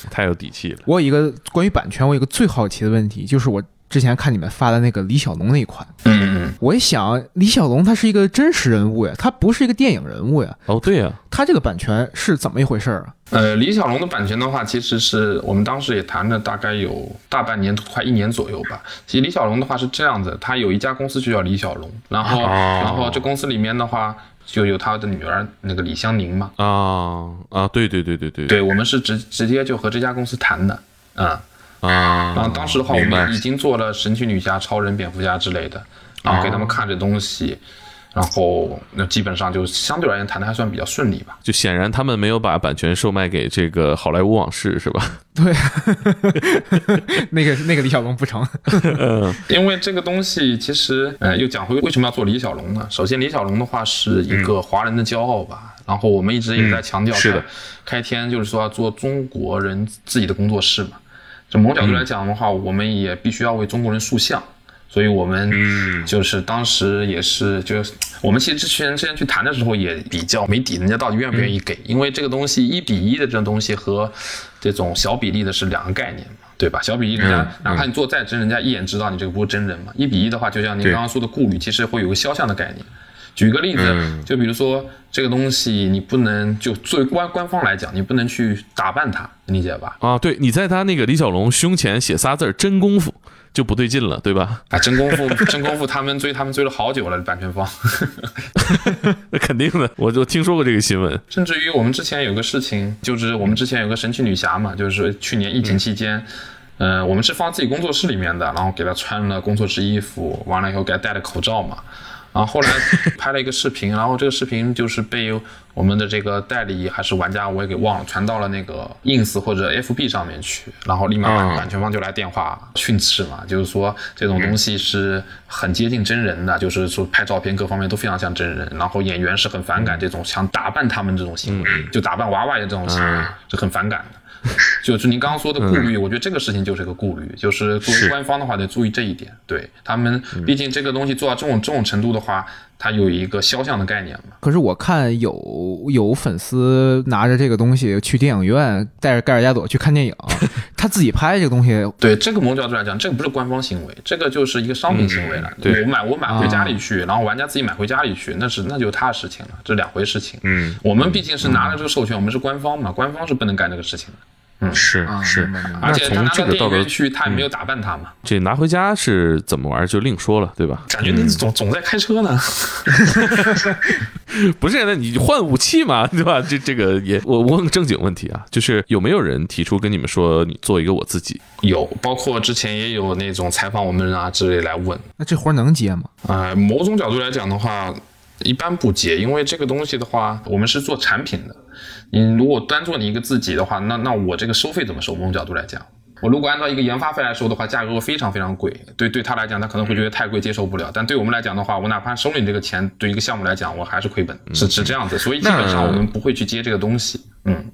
太有底气了。我有一个关于版权，我有一个最好奇的问题，就是我。之前看你们发的那个李小龙那一款，嗯嗯，我一想，李小龙他是一个真实人物呀，他不是一个电影人物呀。哦，对呀，他这个版权是怎么一回事儿啊？呃，李小龙的版权的话，其实是我们当时也谈了大概有大半年，快一年左右吧。其实李小龙的话是这样子，他有一家公司就叫李小龙，然后然后这公司里面的话就有他的女儿那个李香凝嘛。啊啊，对对对对对，对我们是直直接就和这家公司谈的，啊。啊，然后当时的话，我们已经做了神奇女侠、超人、蝙蝠侠之类的，然后给他们看这东西，然后那基本上就相对而言谈的还算比较顺利吧。就显然他们没有把版权售卖给这个好莱坞往事，是吧？对，那个那个李小龙不成，因为这个东西其实，呃，又讲回为什么要做李小龙呢？首先，李小龙的话是一个华人的骄傲吧，然后我们一直也在强调，是的，开天就是说要做中国人自己的工作室嘛。从某角度来讲的话，我们也必须要为中国人塑像，所以我们就是当时也是，就是我们其实之前之前去谈的时候也比较没底，人家到底愿不愿意给？因为这个东西一比一的这种东西和这种小比例的是两个概念嘛，对吧？小比例人家哪怕你做再真，人家一眼知道你这个不是真人嘛。一比一的话，就像您刚刚说的顾虑，其实会有个肖像的概念。举个例子，就比如说这个东西，你不能就作为官官方来讲，你不能去打扮它，理解吧？啊，对，你在他那个李小龙胸前写仨字“真功夫” 就不对劲了，对吧？啊，真功夫，真功夫，他们追他们追了好久了，版权方。那肯定的，我就听说过这个新闻。甚至于我们之前有个事情，就是我们之前有个神奇女侠嘛，就是去年疫情期间，嗯，我们是放自己工作室里面的，然后给她穿了工作室衣服，完了以后给她戴了口罩嘛。然后后来拍了一个视频，然后这个视频就是被我们的这个代理还是玩家，我也给忘了，传到了那个 ins 或者 fb 上面去，然后立马版权方就来电话训斥嘛，就是说这种东西是很接近真人的，就是说拍照片各方面都非常像真人，然后演员是很反感这种想打扮他们这种行为，就打扮娃娃的这种行为是很反感的。就是您刚刚说的顾虑，我觉得这个事情就是一个顾虑，就是作为官方的话得注意这一点。对。他们，毕竟这个东西做到这种这种程度的话，它有一个肖像的概念嘛。可是我看有有粉丝拿着这个东西去电影院，带着盖尔加朵去看电影，他自己拍这个东西。对这个某角度来讲，这个不是官方行为，这个就是一个商品行为了。对我买我买回家里去，然后玩家自己买回家里去，那是那就是他的事情了，这两回事情。嗯，我们毕竟是拿了这个授权，我们是官方嘛，官方是不能干这个事情的。嗯，是是，而且从这个道德去，他也没有打扮他嘛。这拿回家是怎么玩就另说了，对吧？感觉你总总在开车呢。不是，那你换武器嘛，对吧？这这个也，我我问个正经问题啊，就是有没有人提出跟你们说，你做一个我自己？有，包括之前也有那种采访我们啊之类来问。那这活能接吗？啊，某种角度来讲的话。一般不接，因为这个东西的话，我们是做产品的。你如果单做你一个自己的话，那那我这个收费怎么收？某种角度来讲，我如果按照一个研发费来收的话，价格会非常非常贵。对对他来讲，他可能会觉得太贵，接受不了。但对我们来讲的话，我哪怕收了你这个钱，对一个项目来讲，我还是亏本，是是这样子。所以基本上我们不会去接这个东西。嗯，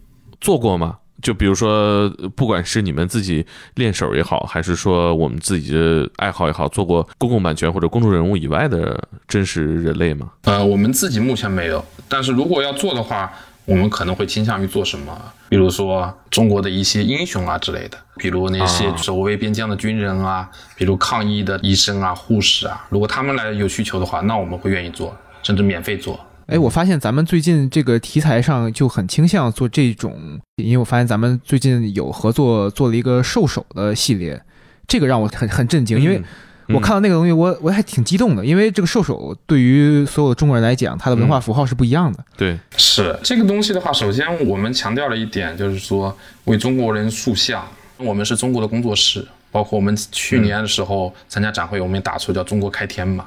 做过吗？就比如说，不管是你们自己练手也好，还是说我们自己的爱好也好，做过公共版权或者公众人物以外的真实人类吗？呃，我们自己目前没有，但是如果要做的话，我们可能会倾向于做什么？比如说中国的一些英雄啊之类的，比如那些守卫边疆的军人啊，比如抗疫的医生啊、护士啊，如果他们来有需求的话，那我们会愿意做，甚至免费做。哎，我发现咱们最近这个题材上就很倾向做这种，因为我发现咱们最近有合作做了一个兽首的系列，这个让我很很震惊，因为我看到那个东西，我我还挺激动的，因为这个兽首对于所有的中国人来讲，它的文化符号是不一样的。对，是这个东西的话，首先我们强调了一点，就是说为中国人塑像，我们是中国的工作室，包括我们去年的时候参加展会，我们也打出叫“中国开天”嘛。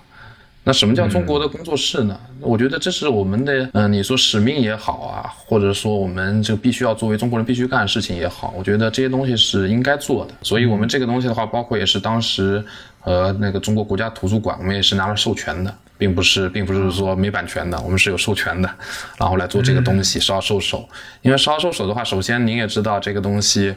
那什么叫中国的工作室呢？我觉得这是我们的，嗯，你说使命也好啊，或者说我们就必须要作为中国人必须干的事情也好，我觉得这些东西是应该做的。所以，我们这个东西的话，包括也是当时和那个中国国家图书馆，我们也是拿了授权的。并不是，并不是说没版权的，我们是有授权的，然后来做这个东西。十二兽首，因为十二兽首的话，首先您也知道这个东西，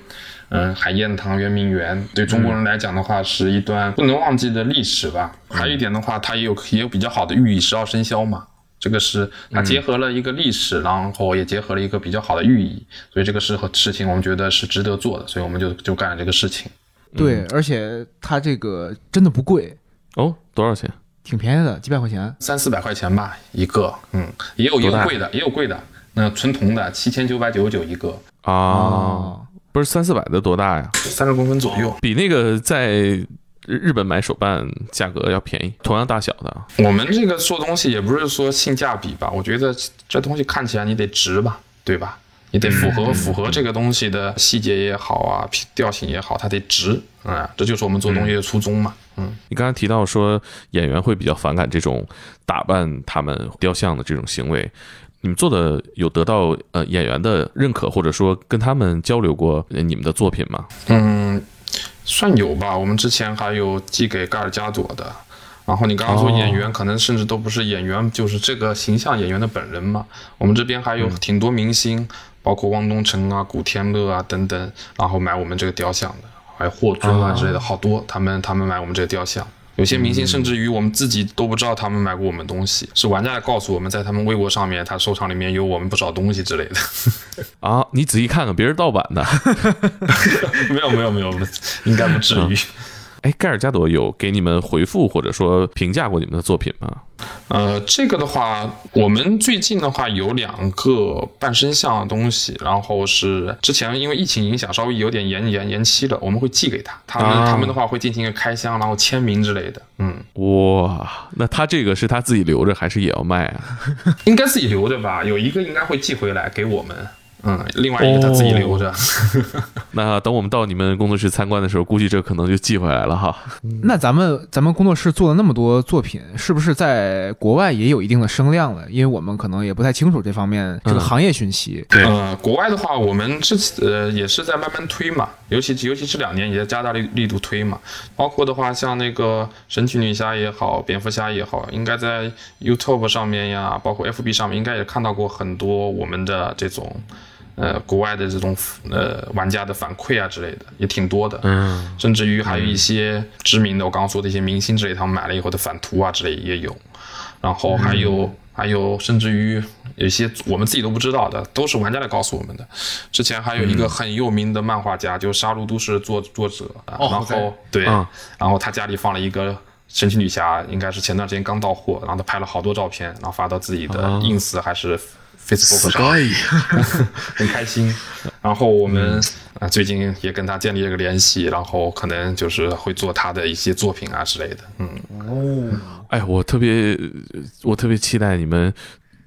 嗯，海晏堂、圆明园，对中国人来讲的话，是一段不能忘记的历史吧。还有一点的话，它也有也有比较好的寓意，十二生肖嘛，这个是它结合了一个历史，然后也结合了一个比较好的寓意，所以这个事和事情我们觉得是值得做的，所以我们就就干了这个事情。对，而且它这个真的不贵哦，多少钱？挺便宜的，几百块钱，三四百块钱吧一个，嗯，也有一个贵的，也有贵的，那纯铜的七千九百九十九一个啊，不是三四百的多大呀？三十公分左右，比那个在日本买手办价格要便宜，同样大小的。我们这个做东西也不是说性价比吧，我觉得这东西看起来你得值吧，对吧？你得符合符合这个东西的细节也好啊，调性也好，它得值啊，这就是我们做东西的初衷嘛。嗯，你刚才提到说演员会比较反感这种打扮他们雕像的这种行为，你们做的有得到呃演员的认可，或者说跟他们交流过你们的作品吗？嗯，算有吧。我们之前还有寄给盖尔加朵的。然后你刚刚说演员可能甚至都不是演员，就是这个形象演员的本人嘛。我们这边还有挺多明星，包括汪东城啊、古天乐啊等等，然后买我们这个雕像的。还有霍尊啊之类的，好多他们他们买我们这个雕像，有些明星甚至于我们自己都不知道他们买过我们东西，是玩家来告诉我们在他们微博上面，他收藏里面有我们不少东西之类的。啊，你仔细看看，别人盗版的。没有没有没有，应该不至于。哎，盖尔加朵有给你们回复或者说评价过你们的作品吗？呃，这个的话，我们最近的话有两个半身像的东西，然后是之前因为疫情影响稍微有点延延延期了，我们会寄给他，他们他们的话会进行一个开箱，然后签名之类的。嗯，哇，那他这个是他自己留着还是也要卖啊？应该自己留着吧，有一个应该会寄回来给我们。嗯，另外一个他自己留着。那等我们到你们工作室参观的时候，估计这可能就寄回来了哈。那咱们咱们工作室做了那么多作品，是不是在国外也有一定的声量了？因为我们可能也不太清楚这方面这个行业讯息。对，呃，国外的话，我们这次呃也是在慢慢推嘛，尤其尤其这两年也在加大力力度推嘛。包括的话，像那个神奇女侠也好，蝙蝠侠也好，应该在 YouTube 上面呀，包括 FB 上面，应该也看到过很多我们的这种。呃，国外的这种呃玩家的反馈啊之类的也挺多的，嗯，甚至于还有一些知名的，我刚刚说的一些明星之类，他们买了以后的反图啊之类也有，然后还有还有甚至于有一些我们自己都不知道的，都是玩家来告诉我们的。之前还有一个很有名的漫画家，就是《杀戮都市》作作者，然后对，然后他家里放了一个神奇女侠，应该是前段时间刚到货，然后他拍了好多照片，然后发到自己的 ins 还是。Facebook 上 很开心，然后我们啊最近也跟他建立了个联系，然后可能就是会做他的一些作品啊之类的。嗯哦，哎，我特别我特别期待你们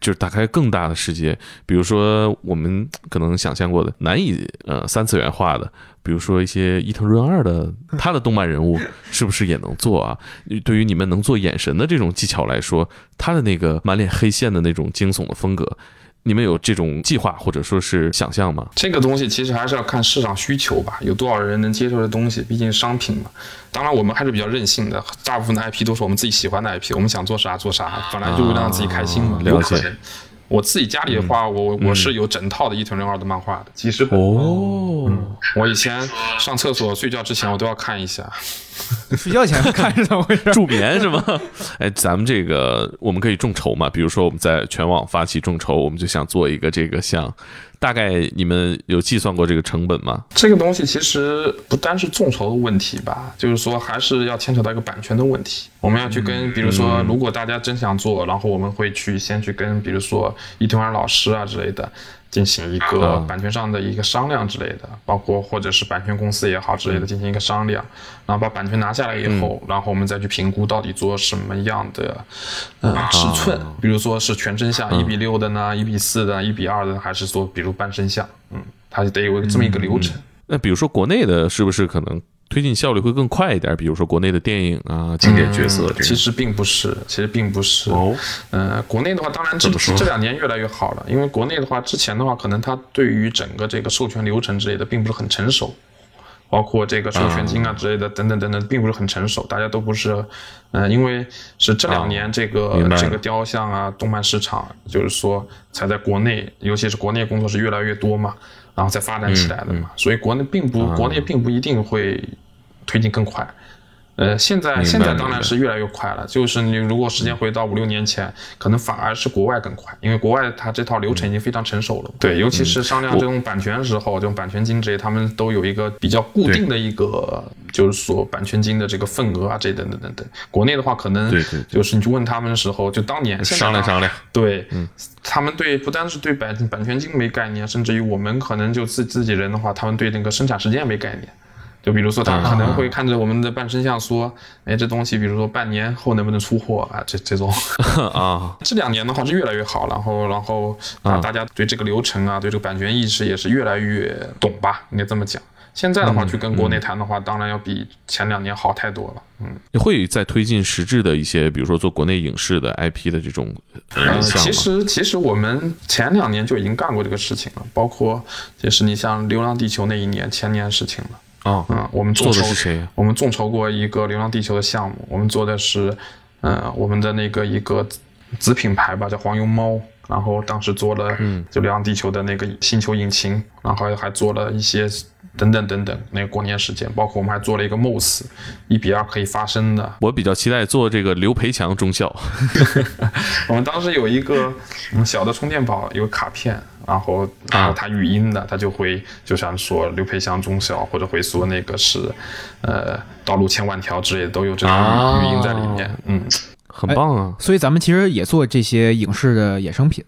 就是打开更大的世界。比如说我们可能想象过的难以呃三次元化的，比如说一些伊藤润二的 他的动漫人物，是不是也能做啊？对于你们能做眼神的这种技巧来说，他的那个满脸黑线的那种惊悚的风格。你们有这种计划或者说是想象吗？这个东西其实还是要看市场需求吧，有多少人能接受的东西，毕竟商品嘛。当然，我们还是比较任性的，大部分的 IP 都是我们自己喜欢的 IP，我们想做啥做啥，本来就为了让自己开心嘛。了解。我自己家里的话，我我是有整套的伊藤润二的漫画的，几十本。哦。我以前上厕所睡觉之前，我都要看一下。睡觉前看是怎么回事？助眠是吗？哎，咱们这个我们可以众筹嘛？比如说我们在全网发起众筹，我们就想做一个这个像。大概你们有计算过这个成本吗？这个东西其实不单是众筹的问题吧，就是说还是要牵扯到一个版权的问题。我们要去跟，比如说，如果大家真想做，然后我们会去先去跟，比如说伊藤润老师啊之类的。进行一个版权上的一个商量之类的，包括或者是版权公司也好之类的进行一个商量，然后把版权拿下来以后，然后我们再去评估到底做什么样的呃尺寸，比如说是全真像一比六的呢，一比四的，一比二的，还是说比如半身像，嗯，它得有这么一个流程。那比如说国内的，是不是可能？推进效率会更快一点，比如说国内的电影啊，经典角色。其实并不是，其实并不是。哦，呃，国内的话，当然这这两年越来越好了，因为国内的话，之前的话，可能它对于整个这个授权流程之类的，并不是很成熟，包括这个授权金啊之类的等等等等，并不是很成熟，大家都不是，嗯，因为是这两年这个这个雕像啊，动漫市场，就是说才在国内，尤其是国内工作是越来越多嘛。然后再发展起来的嘛，所以国内并不，国内并不一定会推进更快。呃，现在现在当然是越来越快了。就是你如果时间回到五六年前，可能反而是国外更快，因为国外它这套流程已经非常成熟了。对，尤其是商量这种版权的时候，这种版权金这些，他们都有一个比较固定的一个，就是说版权金的这个份额啊，这等等等等。国内的话，可能就是你去问他们的时候，就当年商量商量。对，嗯，他们对不单是对版版权金没概念，甚至于我们可能就自自己人的话，他们对那个生产时间没概念。就比如说，他可能会看着我们的半身像说：“哎，这东西，比如说半年后能不能出货啊？”这这种 啊，这两年的话是越来越好，然后然后啊，大家对这个流程啊，对这个版权意识也是越来越懂吧？应该这么讲。现在的话去跟国内谈的话，当然要比前两年好太多了。嗯，你会在推进实质的一些，比如说做国内影视的 IP 的这种呃其实其实我们前两年就已经干过这个事情了，包括就是你像《流浪地球》那一年前年事情了。啊，嗯，我们做的是谁？我们众筹过一个《流浪地球》的项目，我们做的是，呃，我们的那个一个子品牌吧，叫黄油猫。然后当时做了，嗯，就《流浪地球》的那个星球引擎，然后还做了一些等等等等那个过年时间，包括我们还做了一个 MOS，一比二可以发声的。我比较期待做这个刘培强中校。我们当时有一个小的充电宝，有卡片。然后，然后他语音的，他就会就像说刘培祥中小，或者会说那个是，呃，道路千万条之类的，都有这种语音在里面。嗯，很棒啊。所以咱们其实也做这些影视的衍生品。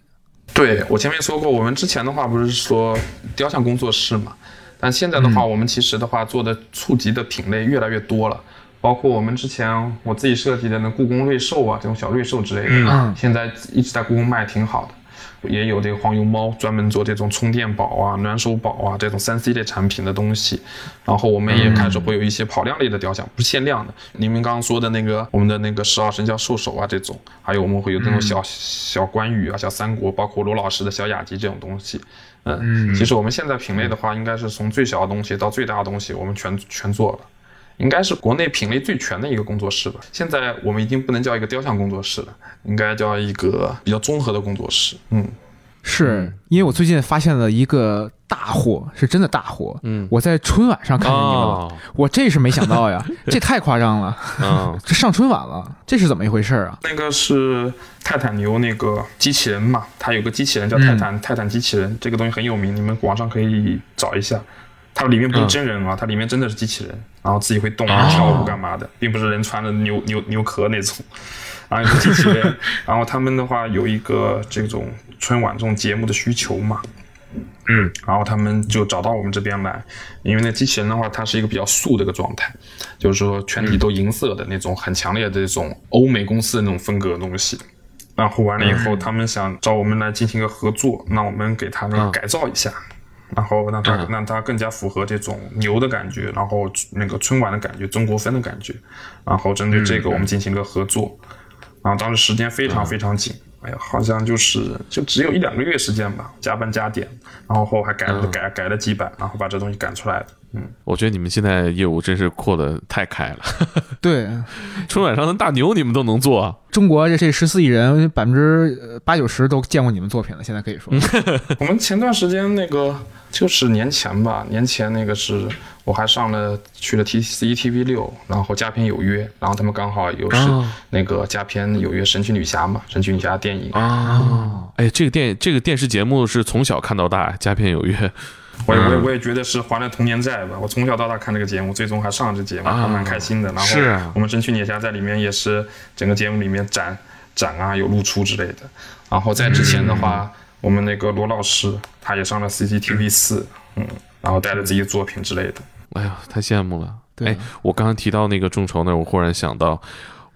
对我前面说过，我们之前的话不是说雕像工作室嘛，但现在的话，我们其实的话做的触及的品类越来越多了，包括我们之前我自己设计的那故宫瑞兽啊，这种小瑞兽之类的，现在一直在故宫卖挺好的。也有这个黄油猫，专门做这种充电宝啊、暖手宝啊这种三 C 类产品的东西。然后我们也开始会有一些跑量类的雕像，不是限量的。你们刚刚说的那个，我们的那个十二生肖兽首啊这种，还有我们会有那种小小关羽啊、小三国，包括罗老师的小雅集这种东西。嗯，其实我们现在品类的话，应该是从最小的东西到最大的东西，我们全全做了。应该是国内品类最全的一个工作室吧。现在我们已经不能叫一个雕像工作室了，应该叫一个比较综合的工作室。嗯，是因为我最近发现了一个大货，是真的大货。嗯，我在春晚上看见你们了，我这是没想到呀，这太夸张了。嗯，这上春晚了，这是怎么一回事啊？那个是泰坦牛那个机器人嘛，它有个机器人叫泰坦泰坦机器人，这个东西很有名，你们网上可以找一下。它里面不是真人啊，它里面真的是机器人，然后自己会动啊、跳舞干嘛的，并不是人穿的牛牛牛壳那种，然后机器人。然后他们的话有一个这种春晚这种节目的需求嘛，嗯，然后他们就找到我们这边来，因为那机器人的话，它是一个比较素的一个状态，就是说全体都银色的那种很强烈的这种欧美公司的那种风格的东西。然后完了以后，他们想找我们来进行一个合作，那我们给他们改造一下，然后让他让他更加符合这种牛的感觉，然后那个春晚的感觉，中国风的感觉，然后针对这个我们进行个合作，然后当时时间非常非常紧。哎呀，好像就是就只有一两个月时间吧，加班加点，然后后还改了改改了几版，然后把这东西赶出来的。嗯，我觉得你们现在业务真是扩的太开了。对，春晚上的大牛你们都能做。中国这这十四亿人，百分之八九十都见过你们作品了。现在可以说，我们前段时间那个就是年前吧，年前那个是我还上了去了 T C T V 六，然后佳片有约，然后他们刚好又是那个佳片有约神奇女侠嘛，神奇女侠电影啊。哎，这个电这个电视节目是从小看到大，佳片有约。我也我也我也觉得是还了童年债吧。我从小到大看这个节目，最终还上了这节目，还蛮开心的。然后我们神奇女侠在里面也是整个节目里面展展啊，有露出之类的。然后在之前的话，我们那个罗老师他也上了 CCTV 四，嗯，然后带着自己的作品之类的。哎呀，太羡慕了。对，我刚刚提到那个众筹那，我忽然想到。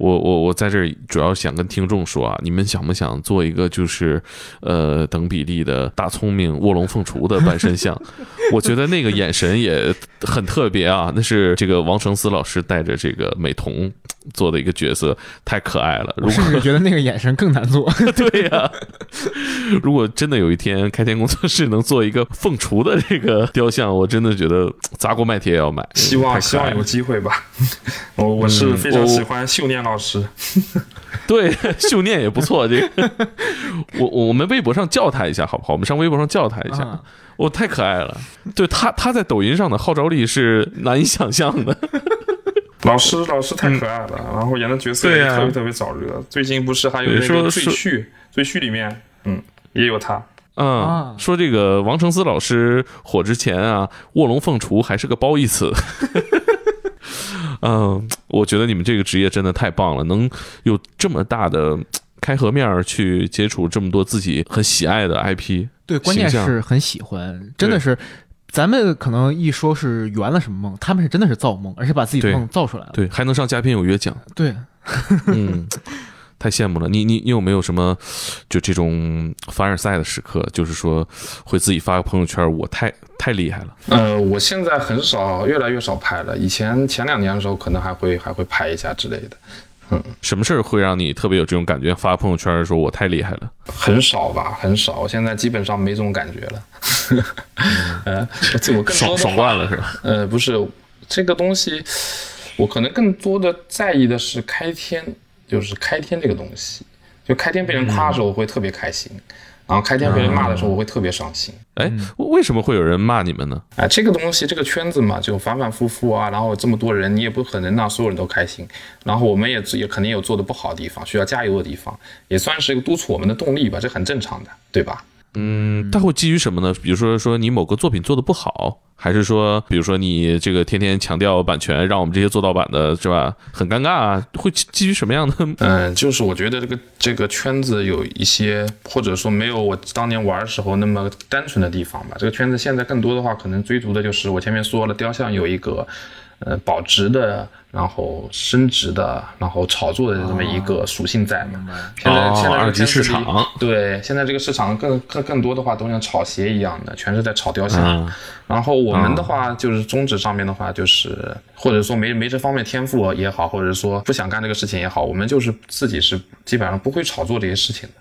我我我在这儿主要想跟听众说啊，你们想不想做一个就是，呃，等比例的大聪明卧龙凤雏的半身像？我觉得那个眼神也很特别啊，那是这个王成思老师带着这个美瞳做的一个角色，太可爱了。我甚至觉得那个眼神更难做。对呀，如果真的有一天开天工作室能做一个凤雏的这个雕像，我真的觉得砸锅卖铁也要买。希望希望有机会吧。我我是非常喜欢秀念老。老师，对，秀念也不错。这个，我我们微博上叫他一下，好不好？我们上微博上叫他一下。我太可爱了，对他，他在抖音上的号召力是难以想象的。老师，老师太可爱了，然后演的角色也特别特别早热。最近不是还有那个《赘婿》，《赘婿》里面，嗯，也有他。嗯，说这个王成思老师火之前啊，卧龙凤雏还是个褒义词。嗯，我觉得你们这个职业真的太棒了，能有这么大的开合面去接触这么多自己很喜爱的 IP。对，关键是很喜欢，真的是，咱们可能一说是圆了什么梦，他们是真的是造梦，而且把自己的梦造出来了。对，还能上嘉宾有约奖。对，嗯。太羡慕了，你你你有没有什么就这种凡尔赛的时刻？就是说会自己发个朋友圈，我太太厉害了。呃，我现在很少，越来越少拍了。以前前两年的时候，可能还会还会拍一下之类的。嗯，什么事儿会让你特别有这种感觉？发朋友圈说我太厉害了？很少吧，很少。我现在基本上没这种感觉了。呃，我更爽爽惯了是吧？呃，不是，这个东西我可能更多的在意的是开天。就是开天这个东西，就开天被人夸的时候我会特别开心，然后开天被人骂的时候我会特别伤心。哎，为什么会有人骂你们呢？哎，这个东西这个圈子嘛，就反反复复啊，然后这么多人，你也不可能让所有人都开心。然后我们也也肯定有做的不好的地方，需要加油的地方，也算是一个督促我们的动力吧，这很正常的，对吧？嗯，他会基于什么呢？比如说说你某个作品做的不好。还是说，比如说你这个天天强调版权，让我们这些做盗版的是吧，很尴尬啊？会基于什么样的？嗯，就是我觉得这个这个圈子有一些，或者说没有我当年玩的时候那么单纯的地方吧。这个圈子现在更多的话，可能追逐的就是我前面说了，雕像有一个。呃，保值的，然后升值的，然后炒作的这么一个属性在嘛？现在现在二级市场，对，现在这个市场更更更多的话都像炒鞋一样的，全是在炒雕像。然后我们的话就是宗旨上面的话，就是或者说没没这方面天赋也好，或者说不想干这个事情也好，我们就是自己是基本上不会炒作这些事情的。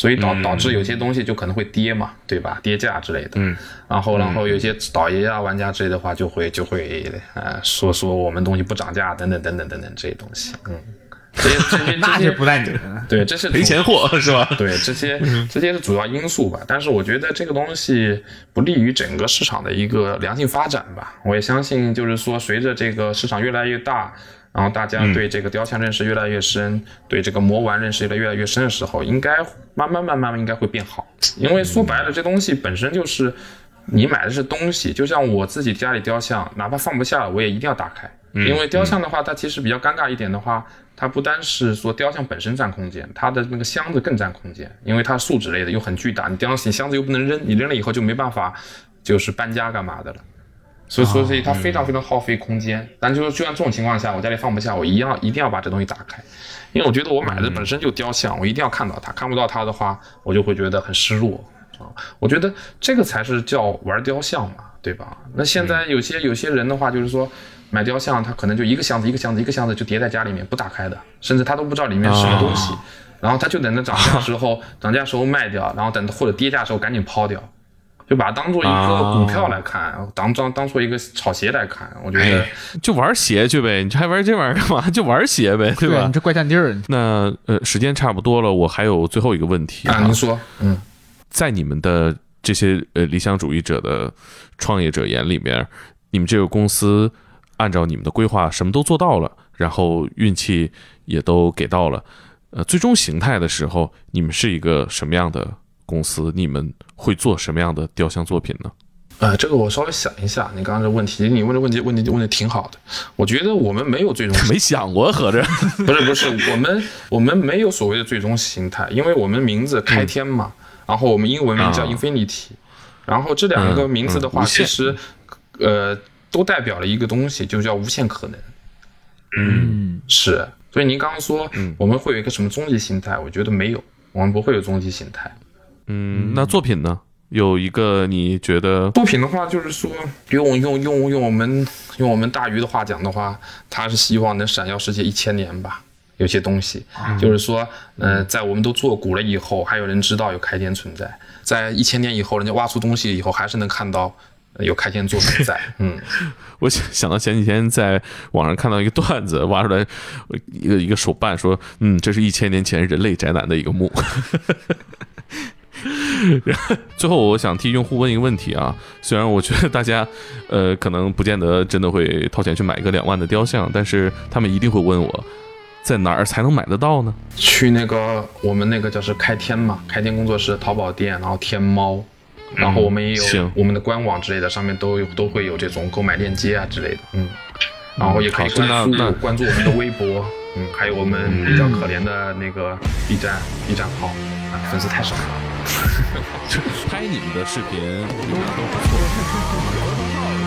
所以导导致有些东西就可能会跌嘛，对吧？跌价之类的。嗯。然后，然后有些导爷啊、玩家之类的话，就会就会呃说说我们东西不涨价等等等等等等这些东西。嗯。这些这些 那就不带你 对，这是赔钱货 是吧？对，这些这些是主要因素吧。但是我觉得这个东西不利于整个市场的一个良性发展吧。我也相信，就是说随着这个市场越来越大。然后大家对这个雕像认识越来越深，对这个魔丸认识的越来越深的时候，应该慢慢慢慢应该会变好。因为说白了，这东西本身就是你买的是东西，就像我自己家里雕像，哪怕放不下了，我也一定要打开。因为雕像的话，它其实比较尴尬一点的话，它不单是说雕像本身占空间，它的那个箱子更占空间，因为它树脂类的又很巨大，你雕像箱子又不能扔，你扔了以后就没办法就是搬家干嘛的了。所以说所以它非常非常耗费空间。但就是就像这种情况下，我家里放不下，我一样一定要把这东西打开，因为我觉得我买的本身就雕像，我一定要看到它，看不到它的话，我就会觉得很失落啊。我觉得这个才是叫玩雕像嘛，对吧？那现在有些有些人的话，就是说买雕像，他可能就一个箱子一个箱子一个箱子就叠在家里面不打开的，甚至他都不知道里面是什么东西。然后他就等着涨价时候，涨价时候卖掉，然后等或者跌价时候赶紧抛掉，就把它当做一个股票来看，当当当做一个炒鞋来看。我觉得就玩鞋去呗，你还玩这玩意儿干嘛？就玩鞋呗，对吧？你这怪占地儿。那呃，时间差不多了，我还有最后一个问题啊，您说，嗯，在你们的这些呃理想主义者的创业者眼里面，你们这个公司按照你们的规划什么都做到了，然后运气也都给到了。呃，最终形态的时候，你们是一个什么样的公司？你们会做什么样的雕像作品呢？呃，这个我稍微想一下。你刚刚这问题，你问的问题问题问的挺好的。我觉得我们没有最终，没想过合着？不是不是，我们我们没有所谓的最终形态，因为我们名字开天嘛，然后我们英文名叫 Infinity，然后这两个名字的话，其实呃都代表了一个东西，就叫无限可能。嗯，是。所以您刚刚说，我们会有一个什么终极形态？我觉得没有，我们不会有终极形态。嗯，那作品呢？有一个你觉得作品的话，就是说用用用用我们用我们大鱼的话讲的话，他是希望能闪耀世界一千年吧。有些东西，就是说，呃，在我们都做古了以后，还有人知道有开天存在，在一千年以后，人家挖出东西以后，还是能看到。有开天作品在，嗯，我想想到前几天在网上看到一个段子，挖出来一个一个手办，说，嗯，这是一千年前人类宅男的一个墓。最后，我想替用户问一个问题啊，虽然我觉得大家，呃，可能不见得真的会掏钱去买一个两万的雕像，但是他们一定会问我，在哪儿才能买得到呢？去那个我们那个叫是开天嘛，开天工作室淘宝店，然后天猫。然后我们也有我们的官网之类的，上面都有都会有这种购买链接啊之类的，嗯，然后也可以关注关注我们的微博，嗯，还有我们比较可怜的那个 B 站 B 站号，啊粉丝太少了，拍你们的视频你们都不错。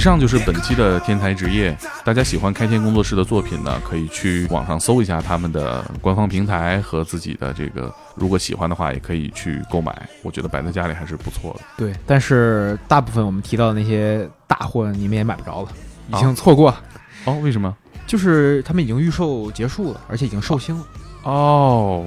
上就是本期的天才职业。大家喜欢开天工作室的作品呢，可以去网上搜一下他们的官方平台和自己的这个，如果喜欢的话，也可以去购买。我觉得摆在家里还是不错的。对，但是大部分我们提到的那些大货，你们也买不着了，已经错过。哦，为什么？就是他们已经预售结束了，而且已经售罄了。哦。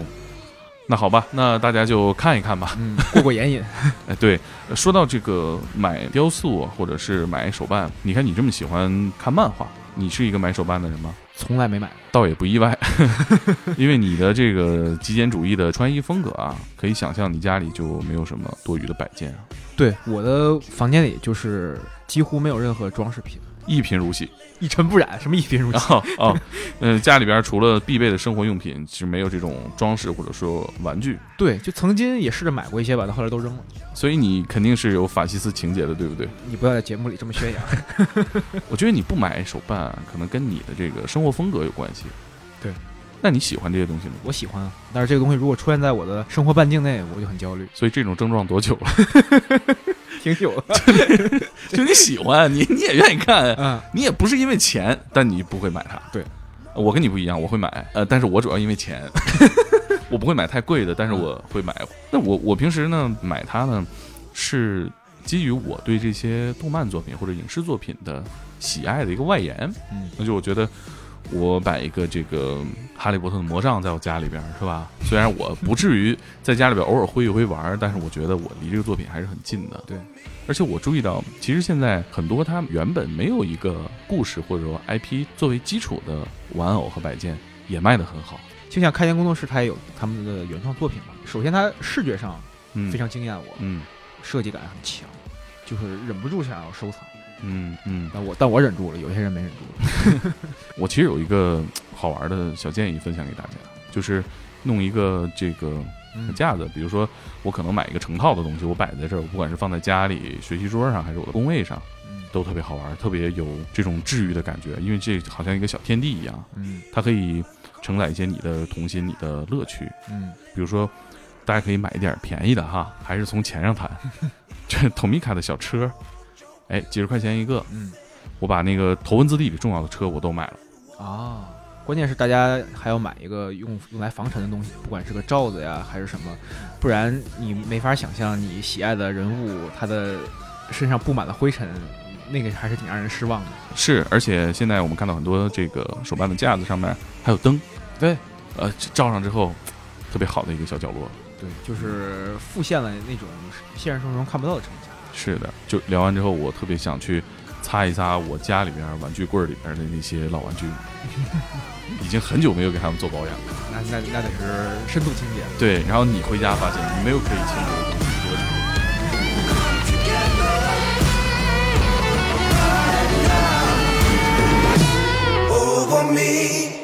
那好吧，那大家就看一看吧，嗯过过眼瘾。哎，对，说到这个买雕塑或者是买手办，你看你这么喜欢看漫画，你是一个买手办的人吗？从来没买，倒也不意外，因为你的这个极简主义的穿衣风格啊，可以想象你家里就没有什么多余的摆件啊。对，我的房间里就是几乎没有任何装饰品。一贫如洗，一尘不染。什么一贫如洗？哦，嗯，家里边除了必备的生活用品，其实没有这种装饰或者说玩具。对，就曾经也试着买过一些吧，但后来都扔了。所以你肯定是有法西斯情节的，对不对？你不要在节目里这么宣扬。我觉得你不买手办，可能跟你的这个生活风格有关系。对，那你喜欢这些东西吗？我喜欢啊，但是这个东西如果出现在我的生活半径内，我就很焦虑。所以这种症状多久了？挺久了，就你喜欢，你你也愿意看，嗯，你也不是因为钱，但你不会买它。对，我跟你不一样，我会买，呃，但是我主要因为钱，我不会买太贵的，但是我会买。那我我平时呢买它呢，是基于我对这些动漫作品或者影视作品的喜爱的一个外延。嗯，那就我觉得。我摆一个这个哈利波特的魔杖在我家里边，是吧？虽然我不至于在家里边偶尔挥一挥玩，但是我觉得我离这个作品还是很近的。对，而且我注意到，其实现在很多它原本没有一个故事或者说 IP 作为基础的玩偶和摆件也卖得很好。就像开天工作室，它也有他们的原创作品嘛。首先，它视觉上非常惊艳我，嗯，设计感很强，就是忍不住想要收藏。嗯嗯，但我但我忍住了，有些人没忍住。我其实有一个好玩的小建议分享给大家，就是弄一个这个架子。比如说，我可能买一个成套的东西，我摆在这儿，我不管是放在家里学习桌上，还是我的工位上，都特别好玩，特别有这种治愈的感觉，因为这好像一个小天地一样。嗯，它可以承载一些你的童心、你的乐趣。嗯，比如说，大家可以买一点便宜的哈，还是从钱上谈。这 Tomica 的小车，哎，几十块钱一个。嗯，我把那个头文字 D 里重要的车我都买了。啊。关键是大家还要买一个用用来防尘的东西，不管是个罩子呀还是什么，不然你没法想象你喜爱的人物他的身上布满了灰尘，那个还是挺让人失望的。是，而且现在我们看到很多这个手办的架子上面还有灯，对，呃，照上之后特别好的一个小角落。对，就是复现了那种现实生活中看不到的成家。是的，就聊完之后，我特别想去擦一擦我家里面玩具柜里面的那些老玩具，已经很久没有给他们做保养了。那那那得是深度清洁。对，然后你回家发现你没有可以清洁的东西。me